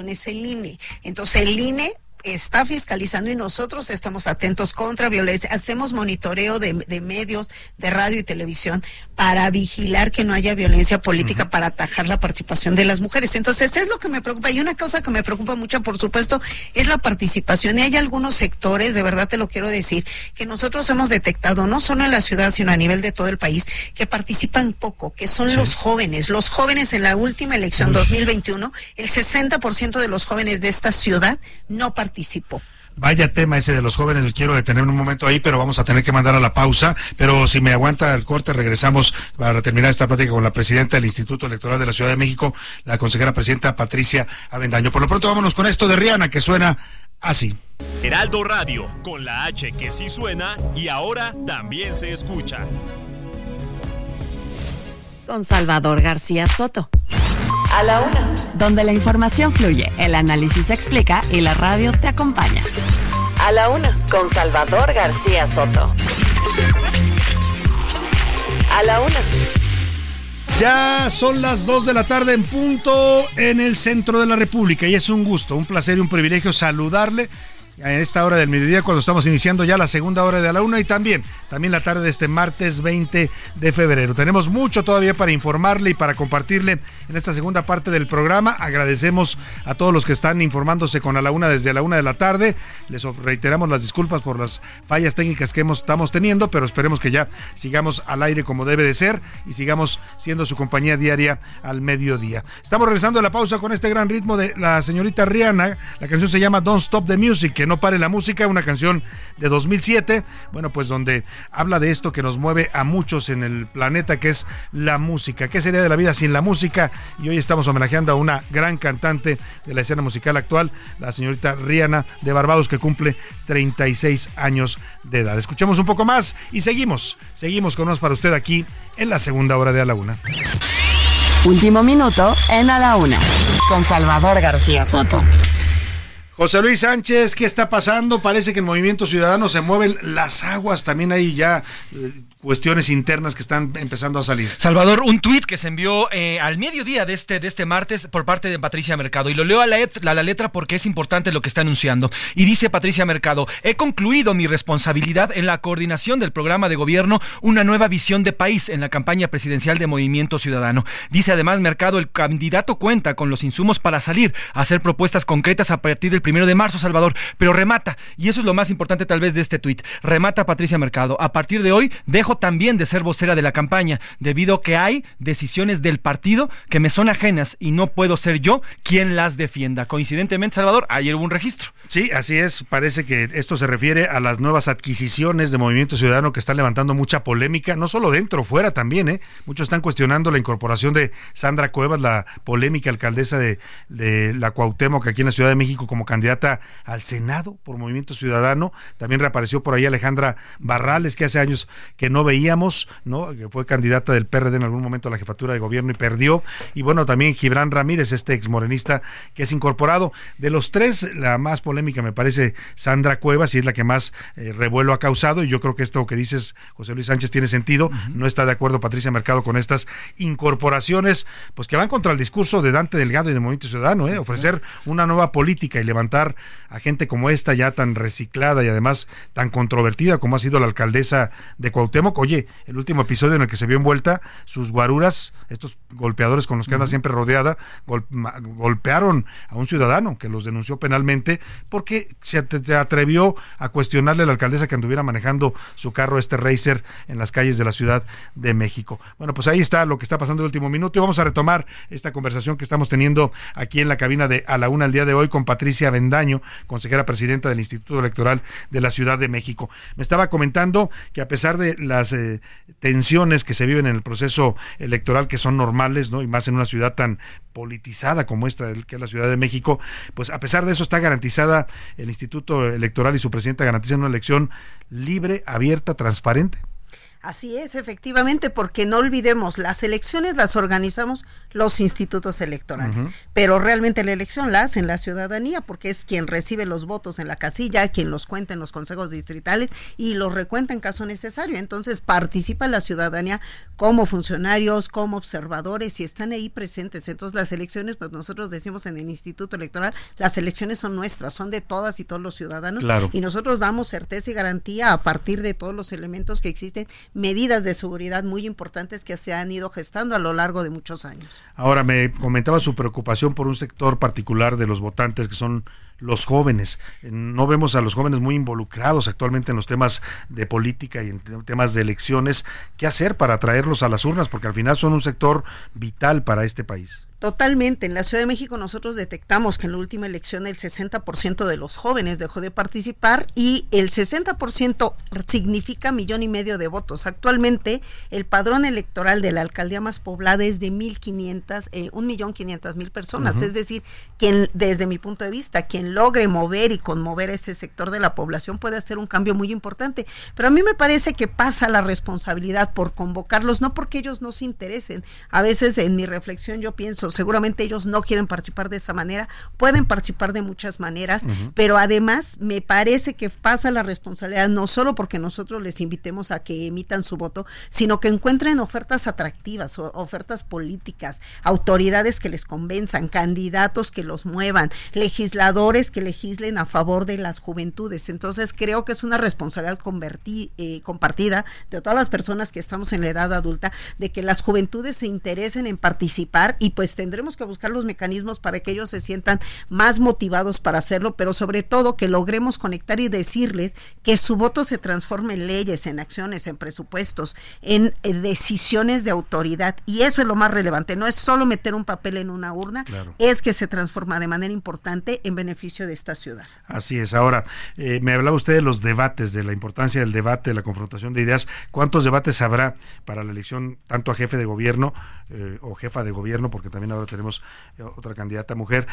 es el INE. Entonces el INE está fiscalizando y nosotros estamos atentos contra violencia. Hacemos monitoreo de, medios, de radio y televisión para vigilar que no haya violencia política, para atajar la participación de las mujeres. Entonces, es lo que me preocupa. Y una cosa que me preocupa mucho, por supuesto, es la participación. Y hay algunos sectores, de verdad te lo quiero decir, que nosotros hemos detectado, no solo en la ciudad, sino a nivel de todo el país, que participan poco, que son los jóvenes. Los jóvenes en la última elección 2021, el 60% de los jóvenes de esta ciudad no participan Vaya tema ese de los jóvenes, quiero detener un momento ahí, pero vamos a tener que mandar a la pausa. Pero si me aguanta el corte, regresamos para terminar esta plática con la presidenta del Instituto Electoral de la Ciudad de México, la consejera presidenta Patricia Avendaño. Por lo pronto, vámonos con esto de Rihanna, que suena así. Heraldo Radio, con la H que sí suena y ahora también se escucha. Con Salvador García Soto. A la una. Donde la información fluye, el análisis se explica y la radio te acompaña. A la una. Con Salvador García Soto. A la una. Ya son las dos de la tarde en punto en el centro de la República y es un gusto, un placer y un privilegio saludarle en esta hora del mediodía cuando estamos iniciando ya la segunda hora de la una y también, también la tarde de este martes 20 de febrero. Tenemos mucho todavía para informarle y para compartirle en esta segunda parte del programa. Agradecemos a todos los que están informándose con a la una desde la una de la tarde. Les reiteramos las disculpas por las fallas técnicas que hemos, estamos teniendo, pero esperemos que ya sigamos al aire como debe de ser y sigamos siendo su compañía diaria al mediodía. Estamos regresando a la pausa con este gran ritmo de la señorita Rihanna. La canción se llama Don't Stop the Music, no pare la música, una canción de 2007, bueno, pues donde habla de esto que nos mueve a muchos en el planeta, que es la música. ¿Qué sería de la vida sin la música? Y hoy estamos homenajeando a una gran cantante de la escena musical actual, la señorita Rihanna de Barbados, que cumple 36 años de edad. Escuchemos un poco más y seguimos, seguimos con más para usted aquí en la segunda hora de A la Una. Último minuto en A la Una, con Salvador García Soto. José Luis Sánchez, ¿qué está pasando? Parece que el Movimiento Ciudadano se mueven las aguas, también hay ya eh, cuestiones internas que están empezando a salir. Salvador, un tuit que se envió eh, al mediodía de este, de este martes por parte de Patricia Mercado. Y lo leo a la, la, letra porque es importante lo que está anunciando. Y dice Patricia Mercado, he concluido mi responsabilidad en la coordinación del programa de gobierno Una nueva visión de país en la campaña presidencial de Movimiento Ciudadano. Dice además Mercado, el candidato cuenta con los insumos para salir a hacer propuestas concretas a partir del primero de marzo, Salvador. Pero remata, y eso es lo más importante tal vez de este tuit, remata Patricia Mercado. A partir de hoy dejo también de ser vocera de la campaña, debido a que hay decisiones del partido que me son ajenas y no puedo ser yo quien las defienda. Coincidentemente, Salvador, ayer hubo un registro. Sí, así es. Parece que esto se refiere a las nuevas adquisiciones de Movimiento Ciudadano que están levantando mucha polémica, no solo dentro, fuera también. ¿eh? Muchos están cuestionando la incorporación de Sandra Cuevas, la polémica alcaldesa de, de la Cuauhtémoc aquí en la Ciudad de México como candidata al Senado por Movimiento Ciudadano. También reapareció por ahí Alejandra Barrales, que hace años que no veíamos, ¿no? Que fue candidata del PRD en algún momento a la jefatura de gobierno y perdió. Y bueno, también Gibran Ramírez, este ex morenista que es incorporado. De los tres, la más polémica me parece Sandra Cuevas y es la que más eh, revuelo ha causado. Y yo creo que esto que dices, José Luis Sánchez, tiene sentido. No está de acuerdo Patricia Mercado con estas incorporaciones, pues que van contra el discurso de Dante Delgado y de Movimiento Ciudadano, ¿eh? ofrecer una nueva política y levantar a gente como esta ya tan reciclada y además tan controvertida como ha sido la alcaldesa de Cuauhtémoc. Oye, el último episodio en el que se vio envuelta, sus guaruras, estos golpeadores con los que anda siempre rodeada, golpearon a un ciudadano que los denunció penalmente porque se atrevió a cuestionarle a la alcaldesa que anduviera manejando su carro, este Racer, en las calles de la Ciudad de México. Bueno, pues ahí está lo que está pasando el último minuto y vamos a retomar esta conversación que estamos teniendo aquí en la cabina de A la Una el día de hoy con Patricia Bendaño, consejera presidenta del Instituto Electoral de la Ciudad de México. Me estaba comentando que a pesar de las eh, tensiones que se viven en el proceso electoral, que son normales, ¿no? Y más en una ciudad tan politizada como esta, que es la Ciudad de México, pues a pesar de eso está garantizada el Instituto Electoral y su presidenta garantizan una elección libre, abierta, transparente. Así es, efectivamente, porque no olvidemos, las elecciones las organizamos los institutos electorales, pero realmente la elección la hacen la ciudadanía, porque es quien recibe los votos en la casilla, quien los cuenta en los consejos distritales y los recuenta en caso necesario. Entonces participa la ciudadanía como funcionarios, como observadores y están ahí presentes. Entonces las elecciones, pues nosotros decimos en el instituto electoral, las elecciones son nuestras, son de todas y todos los ciudadanos y nosotros damos certeza y garantía a partir de todos los elementos que existen medidas de seguridad muy importantes que se han ido gestando a lo largo de muchos años. Ahora, me comentaba su preocupación por un sector particular de los votantes que son los jóvenes. No vemos a los jóvenes muy involucrados actualmente en los temas de política y en temas de elecciones. ¿Qué hacer para traerlos a las urnas? Porque al final son un sector vital para este país. Totalmente. En la Ciudad de México nosotros detectamos que en la última elección el 60% de los jóvenes dejó de participar y el 60% significa millón y medio de votos. Actualmente el padrón electoral de la alcaldía más poblada es de 1.500, eh, un millón quinientas mil personas. Es decir, quien desde mi punto de vista, quien logre mover y conmover ese sector de la población puede hacer un cambio muy importante. Pero a mí me parece que pasa la responsabilidad por convocarlos, no porque ellos no se interesen. A veces en mi reflexión yo pienso, seguramente ellos no quieren participar de esa manera, pueden participar de muchas maneras, pero además me parece que pasa la responsabilidad no solo porque nosotros les invitemos a que emitan su voto, sino que encuentren ofertas atractivas, ofertas políticas, autoridades que les convenzan, candidatos que los muevan, legisladores que legislen a favor de las juventudes. Entonces creo que es una responsabilidad eh, compartida de todas las personas que estamos en la edad adulta, de que las juventudes se interesen en participar y pues tendremos que buscar los mecanismos para que ellos se sientan más motivados para hacerlo, pero sobre todo que logremos conectar y decirles que su voto se transforme en leyes, en acciones, en presupuestos, en eh, decisiones de autoridad. Y eso es lo más relevante. No es solo meter un papel en una urna, es que se transforma de manera importante en beneficio de esta ciudad. Así es. Ahora, eh, me hablaba usted de los debates, de la importancia del debate, de la confrontación de ideas. ¿Cuántos debates habrá para la elección tanto a jefe de gobierno eh, o jefa de gobierno, porque también ahora tenemos eh, otra candidata mujer,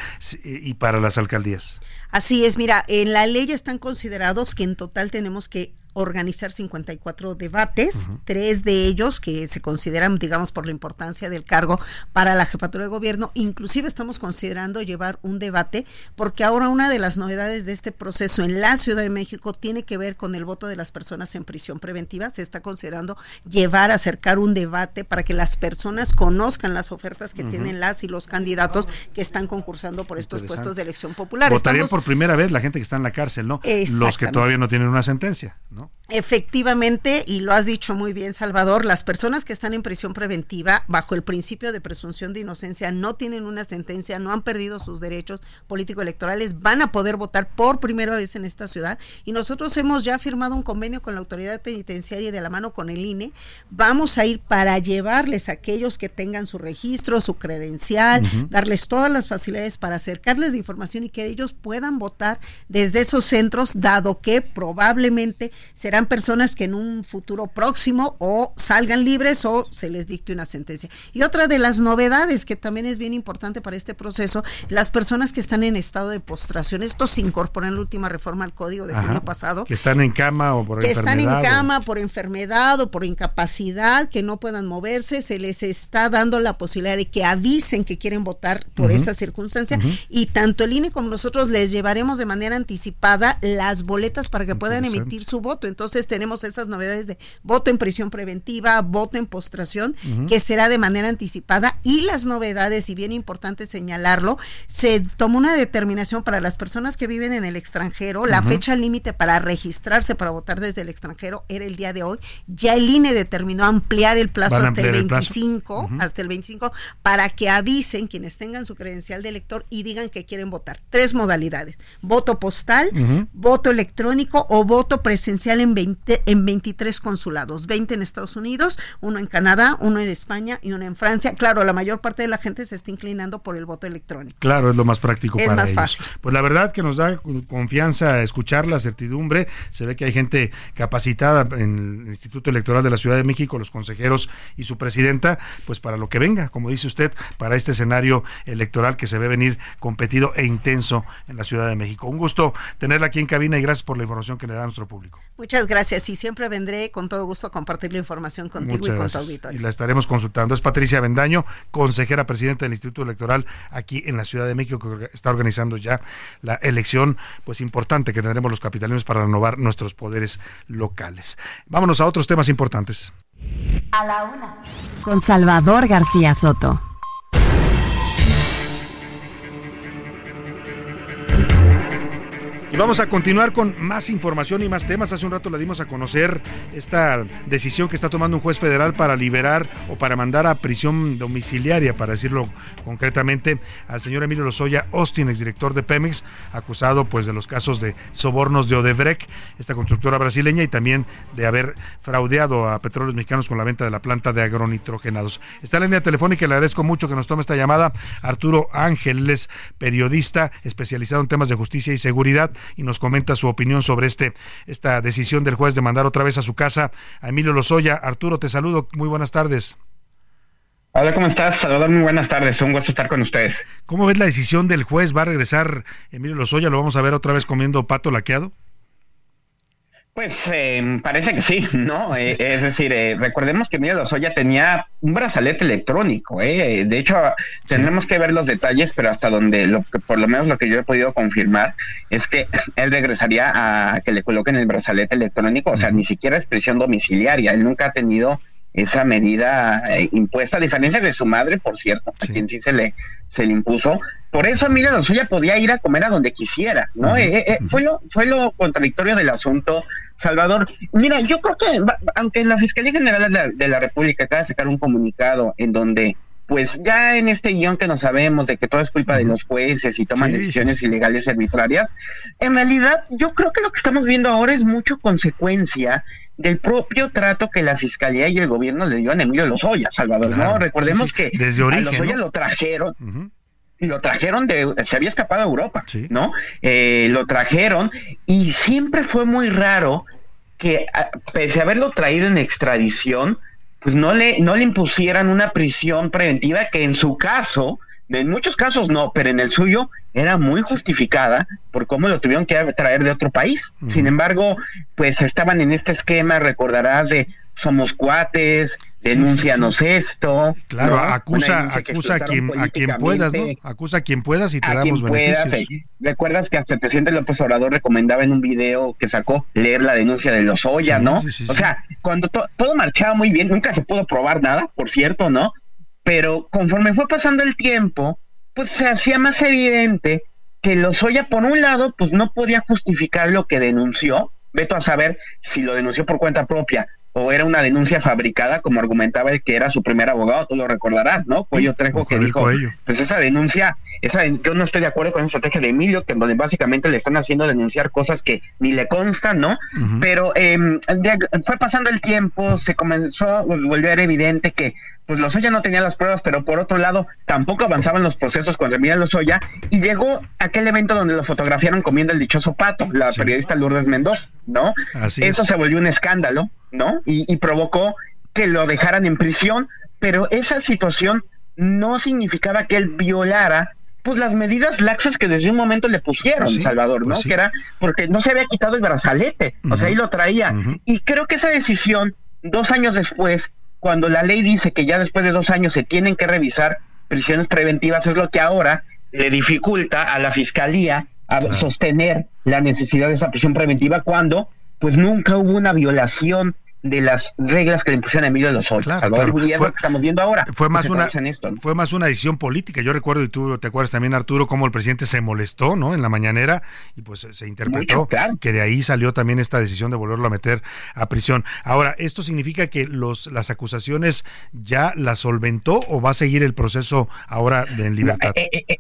y para las alcaldías. Así es, mira, en la ley están considerados que en total tenemos que organizar 54 debates, tres de ellos que se consideran, digamos, por la importancia del cargo para la jefatura de gobierno. Inclusive estamos considerando llevar un debate porque ahora una de las novedades de este proceso en la Ciudad de México tiene que ver con el voto de las personas en prisión preventiva. Se está considerando llevar, acercar un debate para que las personas conozcan las ofertas que tienen las y los candidatos que están concursando por estos puestos de elección popular. Votarían por primera vez la gente que está en la cárcel, ¿no? Los que todavía no tienen una sentencia, ¿no? Efectivamente, y lo has dicho muy bien, Salvador, las personas que están en prisión preventiva, bajo el principio de presunción de inocencia, no tienen una sentencia, no han perdido sus derechos político-electorales, van a poder votar por primera vez en esta ciudad. Y nosotros hemos ya firmado un convenio con la autoridad penitenciaria y de la mano con el INE. Vamos a ir para llevarles a aquellos que tengan su registro, su credencial, darles todas las facilidades para acercarles la información y que ellos puedan votar desde esos centros, dado que probablemente serán personas que en un futuro próximo o salgan libres o se les dicte una sentencia. Y otra de las novedades que también es bien importante para este proceso, las personas que están en estado de postración, esto se incorpora en la última reforma al código de junio pasado. Que están en cama o por que están en cama por enfermedad o por incapacidad, que no puedan moverse, se les está dando la posibilidad de que avisen que quieren votar por esa circunstancia y tanto el INE como nosotros les llevaremos de manera anticipada las boletas para que puedan emitir su voto. Entonces tenemos esas novedades de voto en prisión preventiva, voto en postración, que será de manera anticipada. Y las novedades, y bien importante señalarlo, se tomó una determinación para las personas que viven en el extranjero, la fecha límite para registrarse para votar desde el extranjero era el día de hoy. Ya el INE determinó ampliar el plazo hasta el 25, hasta el 25 para que avisen quienes tengan su credencial de elector y digan que quieren votar. Tres modalidades: voto postal, voto electrónico o voto presencial en 20 en 23 consulados, 20 en Estados Unidos, uno en Canadá, uno en España y uno en Francia. Claro, la mayor parte de la gente se está inclinando por el voto electrónico. Claro, es lo más práctico es para más ellos. Fácil. Pues la verdad que nos da confianza escuchar la certidumbre. Se ve que hay gente capacitada en el Instituto Electoral de la Ciudad de México, los consejeros y su presidenta, pues para lo que venga, como dice usted, para este escenario electoral que se ve venir competido e intenso en la Ciudad de México. Un gusto tenerla aquí en cabina y gracias por la información que le da a nuestro público. Muchas gracias y siempre vendré con todo gusto a compartir la información contigo y con tu auditorio. Y la estaremos consultando. Es Patricia Bendaño, consejera presidenta del Instituto Electoral aquí en la Ciudad de México, que está organizando ya la elección pues importante que tendremos los capitalinos para renovar nuestros poderes locales. Vámonos a otros temas importantes. A la una. Con Salvador García Soto. Y vamos a continuar con más información y más temas. Hace un rato le dimos a conocer esta decisión que está tomando un juez federal para liberar o para mandar a prisión domiciliaria, para decirlo concretamente, al señor Emilio Lozoya Austin, exdirector de Pemex, acusado pues de los casos de sobornos de Odebrecht, esta constructora brasileña, y también de haber fraudeado a petróleos mexicanos con la venta de la planta de agronitrogenados. Está en la línea telefónica y le agradezco mucho que nos tome esta llamada Arturo Ángeles, periodista especializado en temas de justicia y seguridad y nos comenta su opinión sobre este esta decisión del juez de mandar otra vez a su casa a Emilio Lozoya. Arturo, te saludo. Muy buenas tardes. Hola, ¿cómo estás? Salvador, muy buenas tardes. Un gusto estar con ustedes. ¿Cómo ves la decisión del juez? ¿Va a regresar Emilio Lozoya? ¿Lo vamos a ver otra vez comiendo pato laqueado? Pues eh, parece que sí, ¿no? Eh, es decir, eh, recordemos que Emilio Lozoya tenía un brazalete electrónico, ¿eh? De hecho, tendremos que ver los detalles, pero hasta donde, lo que, por lo menos lo que yo he podido confirmar, es que él regresaría a que le coloquen el brazalete electrónico, o sea, ni siquiera es prisión domiciliaria, él nunca ha tenido esa medida impuesta, a diferencia de su madre, por cierto, a quien sí se le, se le impuso, por eso Emilio Lozoya podía ir a comer a donde quisiera, ¿no? Eh, eh, fue, lo, fue lo contradictorio del asunto, Salvador. Mira, yo creo que, aunque la Fiscalía General de la, de la República acaba de sacar un comunicado en donde pues ya en este guion que no sabemos de que todo es culpa de los jueces y toman decisiones ilegales y arbitrarias, en realidad yo creo que lo que estamos viendo ahora es mucho consecuencia del propio trato que la fiscalía y el gobierno le dio a Emilio Lozoya, Salvador. no, recordemos que Desde origen, a Lozoya lo trajeron. Lo trajeron de, se había escapado a Europa, ¿no? Eh, lo trajeron y siempre fue muy raro que, pese a haberlo traído en extradición, pues no le, no le impusieran una prisión preventiva que en su caso, en muchos casos no, pero en el suyo era muy justificada por cómo lo tuvieron que traer de otro país. Sin embargo, pues estaban en este esquema, recordarás, de somos cuates, denúncianos esto. Claro, acusa, acusa a quien, a quien puedas, ¿no? Acusa a quien puedas y te damos beneficios. Recuerdas que hasta el presidente López Obrador recomendaba en un video que sacó leer la denuncia de los Oya, ¿no? o sea, cuando todo marchaba muy bien, nunca se pudo probar nada, por cierto, ¿no? Pero conforme fue pasando el tiempo, pues se hacía más evidente que Lozoya, por un lado, pues no podía justificar lo que denunció, veto a saber si lo denunció por cuenta propia o era una denuncia fabricada, como argumentaba el que era su primer abogado, tú lo recordarás, ¿no? Cuello Trejo que dijo, pues esa denuncia, esa, yo no estoy de acuerdo con esa estrategia de Emilio, que donde básicamente le están haciendo denunciar cosas que ni le constan, ¿no? Pero em, fue pasando el tiempo, se comenzó a volver evidente que pues Lozoya no tenía las pruebas, pero por otro lado tampoco avanzaban los procesos contra Emilio Lozoya y llegó aquel evento donde lo fotografiaron comiendo el dichoso pato, la periodista Lourdes Mendoza, ¿no? Eso se volvió un escándalo, ¿no? Y, provocó que lo dejaran en prisión, pero esa situación no significaba que él violara pues las medidas laxas que desde un momento le pusieron, pues Salvador, ¿no? Pues que era porque no se había quitado el brazalete, o sea, ahí lo traía. Y creo que esa decisión, dos años después, cuando la ley dice que ya después de dos años se tienen que revisar prisiones preventivas, es lo que ahora le dificulta a la fiscalía a sostener la necesidad de esa prisión preventiva cuando pues nunca hubo una violación de las reglas que le impusieron a Emilio de los Claro, Salvador fue, que estamos viendo ahora. Fue más, una, fue más una decisión política. Yo recuerdo, y tú te acuerdas también, Arturo, cómo el presidente se molestó ¿no? en la mañanera y pues se interpretó que de ahí salió también esta decisión de volverlo a meter a prisión. Ahora, ¿esto significa que los las acusaciones ya las solventó o va a seguir el proceso ahora en libertad? Eh, eh,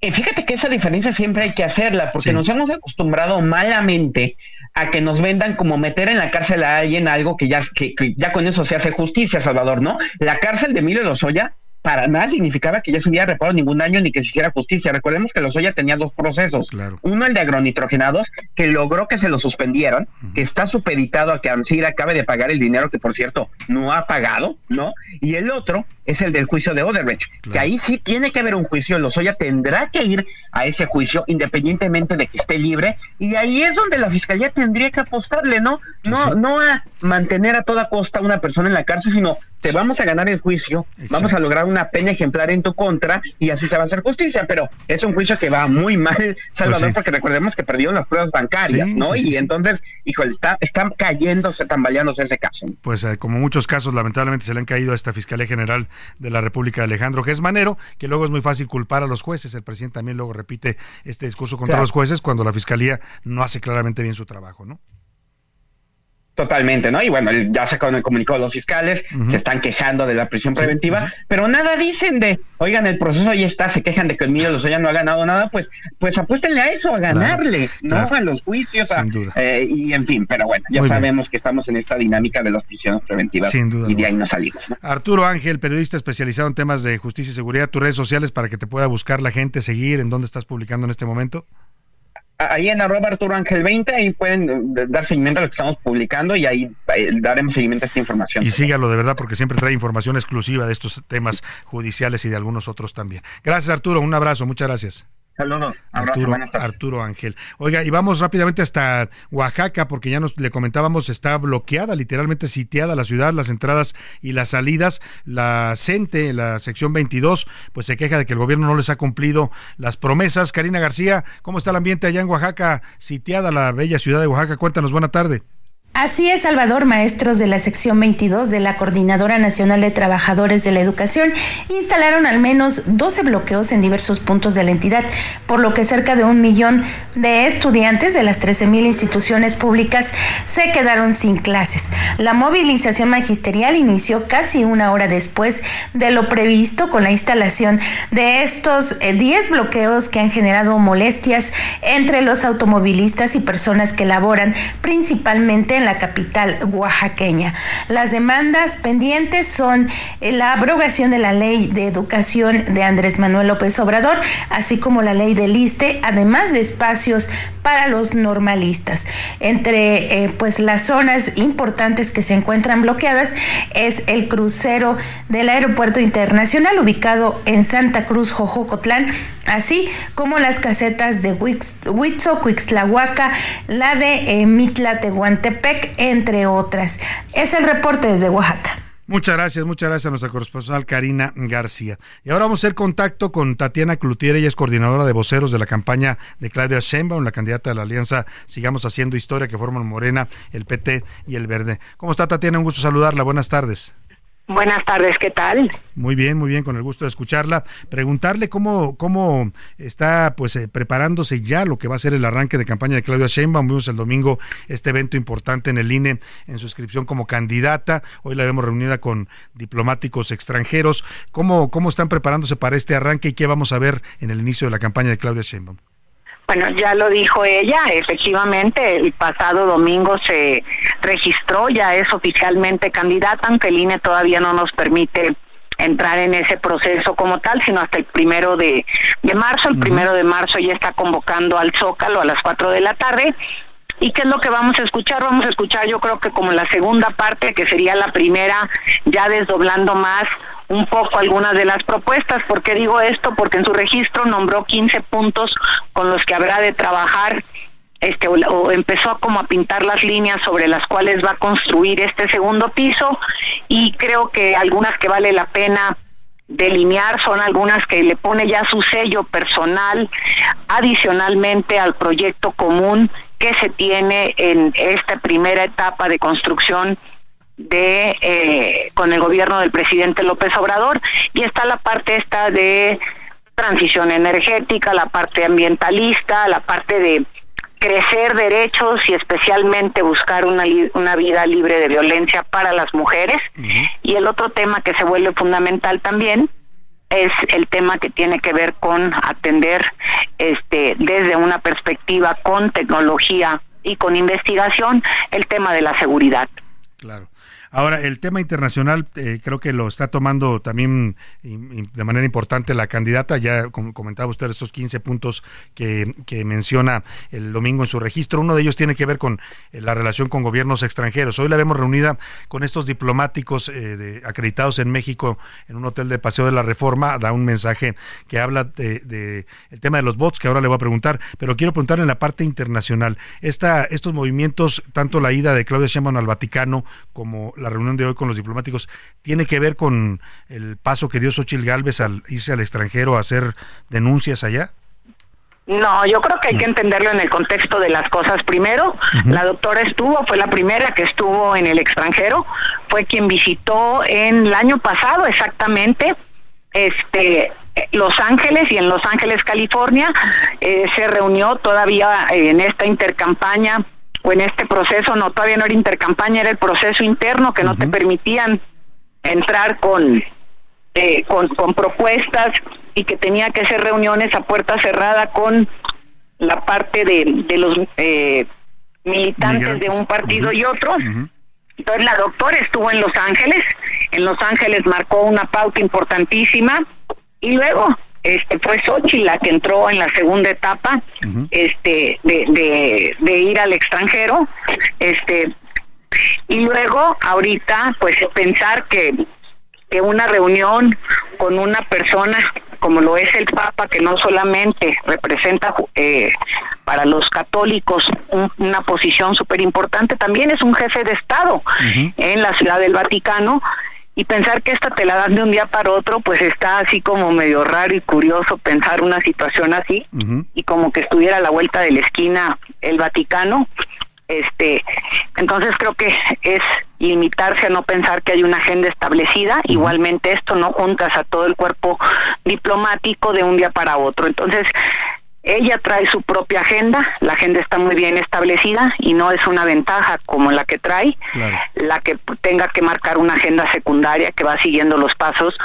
eh, fíjate que esa diferencia siempre hay que hacerla porque nos hemos acostumbrado malamente a que nos vendan como meter en la cárcel a alguien algo que ya, que, ya con eso se hace justicia, Salvador, ¿no? La cárcel de Emilio Lozoya para nada significaba que ya se hubiera reparado ningún daño ni que se hiciera justicia. Recordemos que Lozoya tenía dos procesos. Uno, el de agronitrogenados, que logró que se lo suspendieron, que está supeditado a que Ansira acabe de pagar el dinero que, por cierto, no ha pagado, ¿no? Y el otro es el del juicio de Odebrecht, que ahí sí tiene que haber un juicio, Lozoya tendrá que ir a ese juicio independientemente de que esté libre y ahí es donde la fiscalía tendría que apostarle, ¿no? No no a mantener a toda costa a una persona en la cárcel, sino te vamos a ganar el juicio, vamos a lograr una pena ejemplar en tu contra y así se va a hacer justicia, pero es un juicio que va muy mal, Salvador, pues porque recordemos que perdieron las pruebas bancarias, ¿no? y entonces, híjole, está, están cayéndose, tambaleándose ese caso. Pues eh, como muchos casos, lamentablemente se le han caído a esta Fiscalía General de la República de Alejandro Gesmanero, que luego es muy fácil culpar a los jueces. El presidente también luego repite este discurso contra los jueces cuando la fiscalía no hace claramente bien su trabajo, ¿no? Totalmente, ¿no? Y bueno, ya se comunicó los fiscales, se están quejando de la prisión preventiva, pero nada dicen de, oigan, el proceso ahí está, se quejan de que el Emilio Lozoya no ha ganado nada, pues, pues apuéstenle a eso, a ganarle, ¿no? A los juicios, eh, y en fin, pero bueno, ya sabemos que estamos en esta dinámica de las prisiones preventivas y de ahí no salimos. Arturo Ángel, periodista especializado en temas de justicia y seguridad, tus redes sociales para que te pueda buscar la gente, seguir, en dónde estás publicando en este momento ahí en arroba Arturo Ángel 20, ahí pueden eh, dar seguimiento a lo que estamos publicando y ahí daremos seguimiento a esta información. Y sígalo de verdad porque siempre trae información exclusiva de estos temas judiciales y de algunos otros también. Gracias Arturo, un abrazo, muchas gracias. Saludos. Arturo, Arturo Ángel. Oiga, y vamos rápidamente hasta Oaxaca, porque ya nos le comentábamos, está bloqueada, literalmente sitiada la ciudad, las entradas y las salidas. La CENTE, la sección 22, pues se queja de que el gobierno no les ha cumplido las promesas. Karina García, ¿cómo está el ambiente allá en Oaxaca, sitiada la bella ciudad de Oaxaca? Cuéntanos, buena tarde. Así es, Salvador, maestros de la sección 22 de la Coordinadora Nacional de Trabajadores de la Educación instalaron al menos 12 bloqueos en diversos puntos de la entidad, por lo que cerca de un millón de estudiantes de las 13.000 instituciones públicas se quedaron sin clases. La movilización magisterial inició casi una hora después de lo previsto con la instalación de estos 10 eh, bloqueos que han generado molestias entre los automovilistas y personas que laboran principalmente en la capital oaxaqueña. Las demandas pendientes son eh, la abrogación de la ley de educación de Andrés Manuel López Obrador, así como la ley del ISTE, además de espacios para los normalistas. Entre eh, pues las zonas importantes que se encuentran bloqueadas es el crucero del aeropuerto internacional ubicado en Santa Cruz, Jojocotlán, así como las casetas de Huitzo, Cuixtlahuaca, la de eh, Mitla, Tehuantepec, entre otras. Es el reporte desde Oaxaca. Muchas gracias, muchas gracias a nuestra corresponsal Karina García. Y ahora vamos a hacer contacto con Tatiana Clutier, ella es coordinadora de voceros de la campaña de Claudia Sheinbaum, la candidata de la alianza Sigamos Haciendo Historia que forman Morena, el PT y el Verde. ¿Cómo está Tatiana? Un gusto saludarla, buenas tardes. Buenas tardes, ¿qué tal? Muy bien, muy bien, con el gusto de escucharla. Preguntarle cómo, cómo está pues eh, preparándose ya lo que va a ser el arranque de campaña de Claudia Sheinbaum. Vimos el domingo este evento importante en el INE en su inscripción como candidata. Hoy la vemos reunida con diplomáticos extranjeros. ¿Cómo, cómo están preparándose para este arranque y qué vamos a ver en el inicio de la campaña de Claudia Sheinbaum? Bueno, ya lo dijo ella, efectivamente, el pasado domingo se registró, ya es oficialmente candidata, aunque el INE todavía no nos permite entrar en ese proceso como tal, sino hasta el primero de, marzo. El primero de marzo ya está convocando al Zócalo a las cuatro de la tarde. ¿Y qué es lo que vamos a escuchar? Vamos a escuchar yo creo que como la segunda parte, que sería la primera, ya desdoblando más un poco algunas de las propuestas. ¿Por qué digo esto? Porque en su registro nombró 15 puntos con los que habrá de trabajar este, o, empezó como a pintar las líneas sobre las cuales va a construir este segundo piso y creo que algunas que vale la pena delinear son algunas que le pone ya su sello personal adicionalmente al proyecto común que se tiene en esta primera etapa de construcción de eh, con el gobierno del presidente López Obrador y está la parte esta de transición energética, la parte ambientalista, la parte de crecer derechos y especialmente buscar una, una vida libre de violencia para las mujeres. Y el otro tema que se vuelve fundamental también es el tema que tiene que ver con atender este desde una perspectiva con tecnología y con investigación el tema de la seguridad. Claro. Ahora, el tema internacional eh, creo que lo está tomando también de manera importante la candidata. Ya comentaba usted estos 15 puntos que, menciona el domingo en su registro. Uno de ellos tiene que ver con eh, la relación con gobiernos extranjeros. Hoy la vemos reunida con estos diplomáticos eh, acreditados en México en un hotel de Paseo de la Reforma. Da un mensaje que habla de, el tema de los bots, que ahora le voy a preguntar. Pero quiero preguntar en la parte internacional. Esta, estos movimientos, tanto la ida de Claudia Sheinbaum al Vaticano como la reunión de hoy con los diplomáticos tiene que ver con el paso que dio Xochitl Galvez al irse al extranjero a hacer denuncias allá? No, yo creo que hay que entenderlo en el contexto de las cosas. Primero, la doctora estuvo, fue la primera que estuvo en el extranjero, fue quien visitó en el año pasado exactamente este los Ángeles y en Los Ángeles, California, eh, se reunió todavía en esta intercampaña o en este proceso, no, todavía no era intercampaña, era el proceso interno que no te permitían entrar con, eh, con, con propuestas y que tenía que hacer reuniones a puerta cerrada con la parte de, de los eh, militantes de un partido y otro. Entonces la doctora estuvo en Los Ángeles, en Los Ángeles marcó una pauta importantísima y luego este fue Sochi la que entró en la segunda etapa este de, de, ir al extranjero este y luego ahorita pues pensar que que una reunión con una persona como lo es el Papa, que no solamente representa eh, para los católicos una posición súper importante, también es un jefe de Estado en la Ciudad del Vaticano, y pensar que esta te la dan de un día para otro, pues está así como medio raro y curioso pensar una situación así y como que estuviera a la vuelta de la esquina el Vaticano. Este, entonces creo que es limitarse a no pensar que hay una agenda establecida. Igualmente esto no juntas a todo el cuerpo diplomático de un día para otro. Entonces ella trae su propia agenda, la agenda está muy bien establecida y no es una ventaja como la que trae, la que tenga que marcar una agenda secundaria que va siguiendo los pasos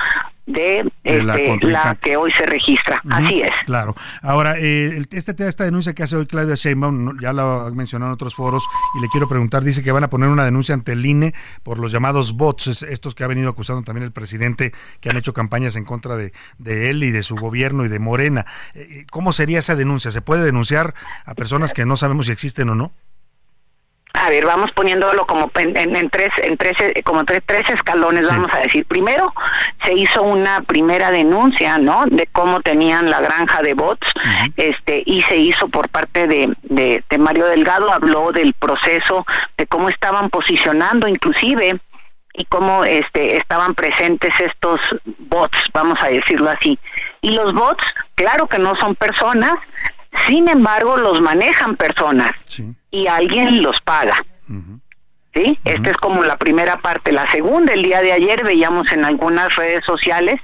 de, este, la, que hoy se registra. Así es. Claro. Ahora, eh, este, esta denuncia que hace hoy Claudia Sheinbaum, ya lo ha mencionado en otros foros, y le quiero preguntar, dice que van a poner una denuncia ante el INE por los llamados bots, estos que ha venido acusando también el presidente, que han hecho campañas en contra de, de él y de su gobierno y de Morena. Eh, ¿Cómo sería esa denuncia? ¿Se puede denunciar a personas que no sabemos si existen o no? A ver, vamos poniéndolo como en, tres, en tres, como tres, tres escalones, vamos a decir. Primero, se hizo una primera denuncia, ¿no? De cómo tenían la granja de bots, este, y se hizo por parte de, de, de Mario Delgado, habló del proceso, de cómo estaban posicionando, inclusive, y cómo este estaban presentes estos bots, vamos a decirlo así. Y los bots, claro que no son personas, sin embargo, los manejan personas y alguien los paga. ¿sí? Esta es como la primera parte. La segunda, el día de ayer veíamos en algunas redes sociales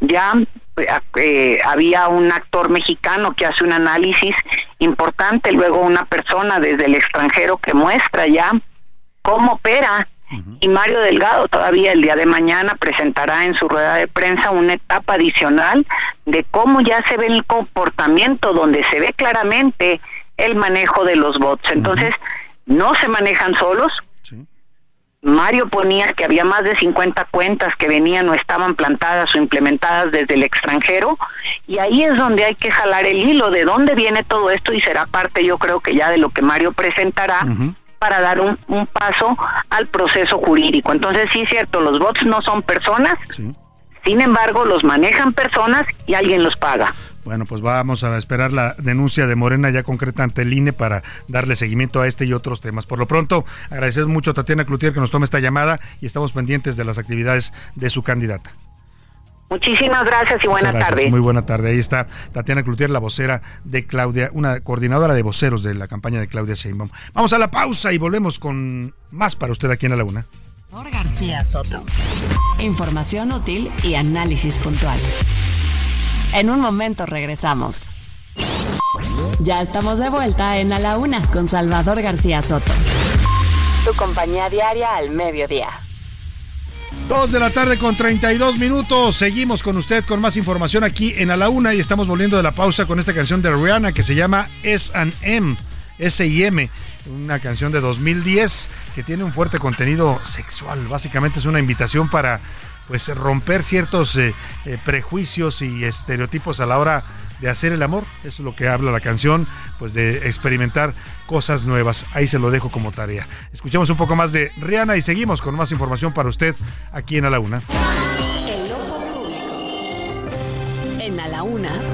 ya eh, había un actor mexicano que hace un análisis importante, luego una persona desde el extranjero que muestra ya cómo opera y Mario Delgado todavía el día de mañana presentará en su rueda de prensa una etapa adicional de cómo ya se ve el comportamiento donde se ve claramente el manejo de los bots. Entonces, no se manejan solos, Mario ponía que había más de 50 cuentas que venían o estaban plantadas o implementadas desde el extranjero y ahí es donde hay que jalar el hilo de dónde viene todo esto y será parte yo creo que ya de lo que Mario presentará para dar un, paso al proceso jurídico. Entonces sí es cierto, los bots no son personas, sin embargo los manejan personas y alguien los paga. Bueno, pues vamos a esperar la denuncia de Morena ya concreta ante el INE para darle seguimiento a este y otros temas. Por lo pronto, agradecemos mucho a Tatiana Cloutier que nos tome esta llamada y estamos pendientes de las actividades de su candidata. Muchísimas gracias y buena tarde. Muy buena tarde. Ahí está Tatiana Cloutier, la vocera de Claudia, una coordinadora de voceros de la campaña de Claudia Sheinbaum. Vamos a la pausa y volvemos con más para usted aquí en la Laguna. García Soto. Información útil y análisis puntual. En un momento regresamos. Ya estamos de vuelta en A la Una con Salvador García Soto. Tu compañía diaria al mediodía. Dos de la tarde con 32 minutos. Seguimos con usted con más información aquí en A la Una y estamos volviendo de la pausa con esta canción de Rihanna que se llama S&M. S&M, una canción de 2010 que tiene un fuerte contenido sexual. Básicamente es una invitación para pues romper ciertos eh, eh, prejuicios y estereotipos a la hora de hacer el amor. Eso es lo que habla la canción, pues de experimentar cosas nuevas. Ahí se lo dejo como tarea. Escuchemos un poco más de Rihanna y seguimos con más información para usted aquí en A la Una. En A la Una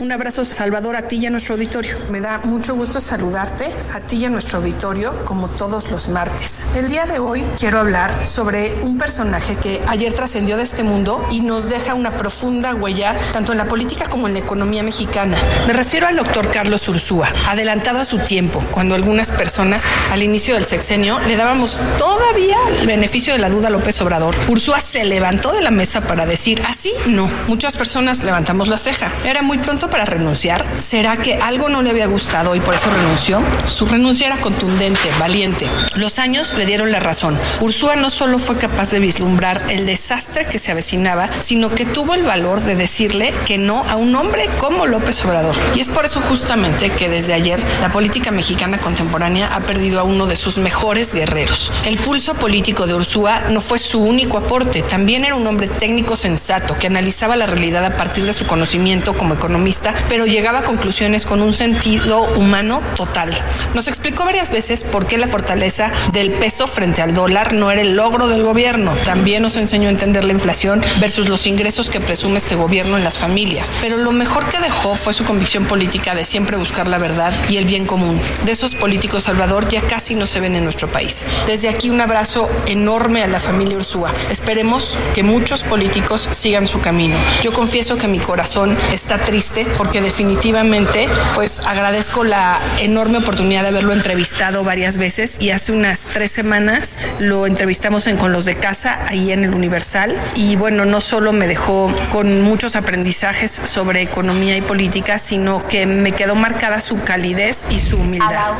Un abrazo, Salvador, a ti y a nuestro auditorio. Me da mucho gusto saludarte a ti y a nuestro auditorio como todos los martes. El día de hoy quiero hablar sobre un personaje que ayer trascendió de este mundo y nos deja una profunda huella tanto en la política como en la economía mexicana. Me refiero al doctor Carlos Ursúa, adelantado a su tiempo, cuando algunas personas al inicio del sexenio le dábamos todavía el beneficio de la duda a López Obrador. Ursúa se levantó de la mesa para decir así no. Muchas personas levantamos la ceja. Era muy pronto para renunciar? ¿Será que algo no le había gustado y por eso renunció? Su renuncia era contundente, valiente. Los años le dieron la razón. Ursúa no solo fue capaz de vislumbrar el desastre que se avecinaba, sino que tuvo el valor de decirle que no a un hombre como López Obrador. Y es por eso justamente que desde ayer la política mexicana contemporánea ha perdido a uno de sus mejores guerreros. El pulso político de Ursúa no fue su único aporte, también era un hombre técnico sensato que analizaba la realidad a partir de su conocimiento como economista pero llegaba a conclusiones con un sentido humano total. Nos explicó varias veces por qué la fortaleza del peso frente al dólar no era el logro del gobierno. También nos enseñó a entender la inflación versus los ingresos que presume este gobierno en las familias. Pero lo mejor que dejó fue su convicción política de siempre buscar la verdad y el bien común. De esos políticos, Salvador, ya casi no se ven en nuestro país. Desde aquí un abrazo enorme a la familia Ursúa. Esperemos que muchos políticos sigan su camino. Yo confieso que mi corazón está triste porque definitivamente pues agradezco la enorme oportunidad de haberlo entrevistado varias veces y hace unas tres semanas lo entrevistamos en Con los de Casa, ahí en el Universal y bueno, no solo me dejó con muchos aprendizajes sobre economía y política, sino que me quedó marcada su calidez y su humildad.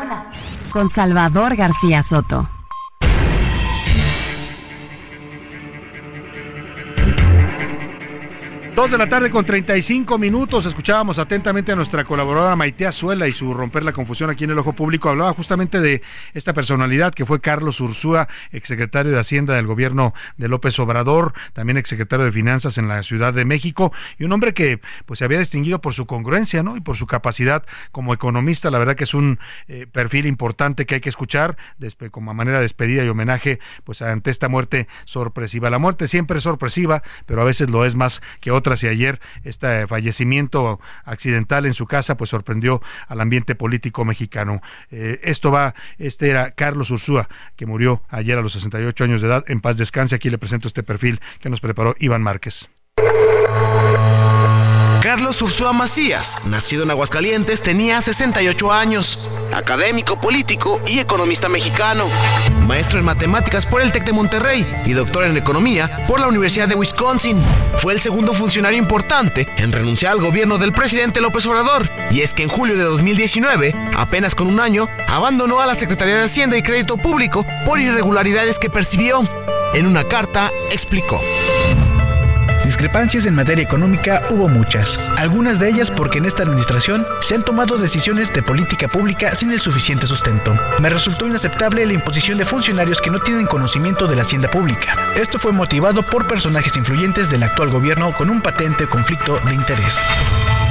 Con Salvador García Soto. Dos de la tarde con 35 minutos. Escuchábamos atentamente a nuestra colaboradora Maite Azuela y su romper la confusión aquí en el ojo público. Hablaba justamente de esta personalidad que fue Carlos Ursúa, exsecretario de Hacienda del gobierno de López Obrador, también exsecretario de Finanzas en la Ciudad de México y un hombre que pues se había distinguido por su congruencia, ¿no? Y por su capacidad como economista. La verdad que es un eh, perfil importante que hay que escuchar como manera de despedida y homenaje pues ante esta muerte sorpresiva. La muerte siempre es sorpresiva, pero a veces lo es más que otra y ayer este fallecimiento accidental en su casa pues sorprendió al ambiente político mexicano. Eh, esto va, este era Carlos Ursúa, que murió ayer a los 68 años de edad. En paz descanse. Aquí le presento este perfil que nos preparó Iván Márquez. Carlos Ursúa Macías, nacido en Aguascalientes, tenía 68 años. Académico, político y economista mexicano. Maestro en matemáticas por el TEC de Monterrey y doctor en economía por la Universidad de Wisconsin. Fue el segundo funcionario importante en renunciar al gobierno del presidente López Obrador. Y es que en julio de 2019, apenas con un año, abandonó a la Secretaría de Hacienda y Crédito Público por irregularidades que percibió. En una carta explicó. Discrepancias en materia económica hubo muchas, algunas de ellas porque en esta administración se han tomado decisiones de política pública sin el suficiente sustento. Me resultó inaceptable la imposición de funcionarios que no tienen conocimiento de la hacienda pública. Esto fue motivado por personajes influyentes del actual gobierno con un patente conflicto de interés.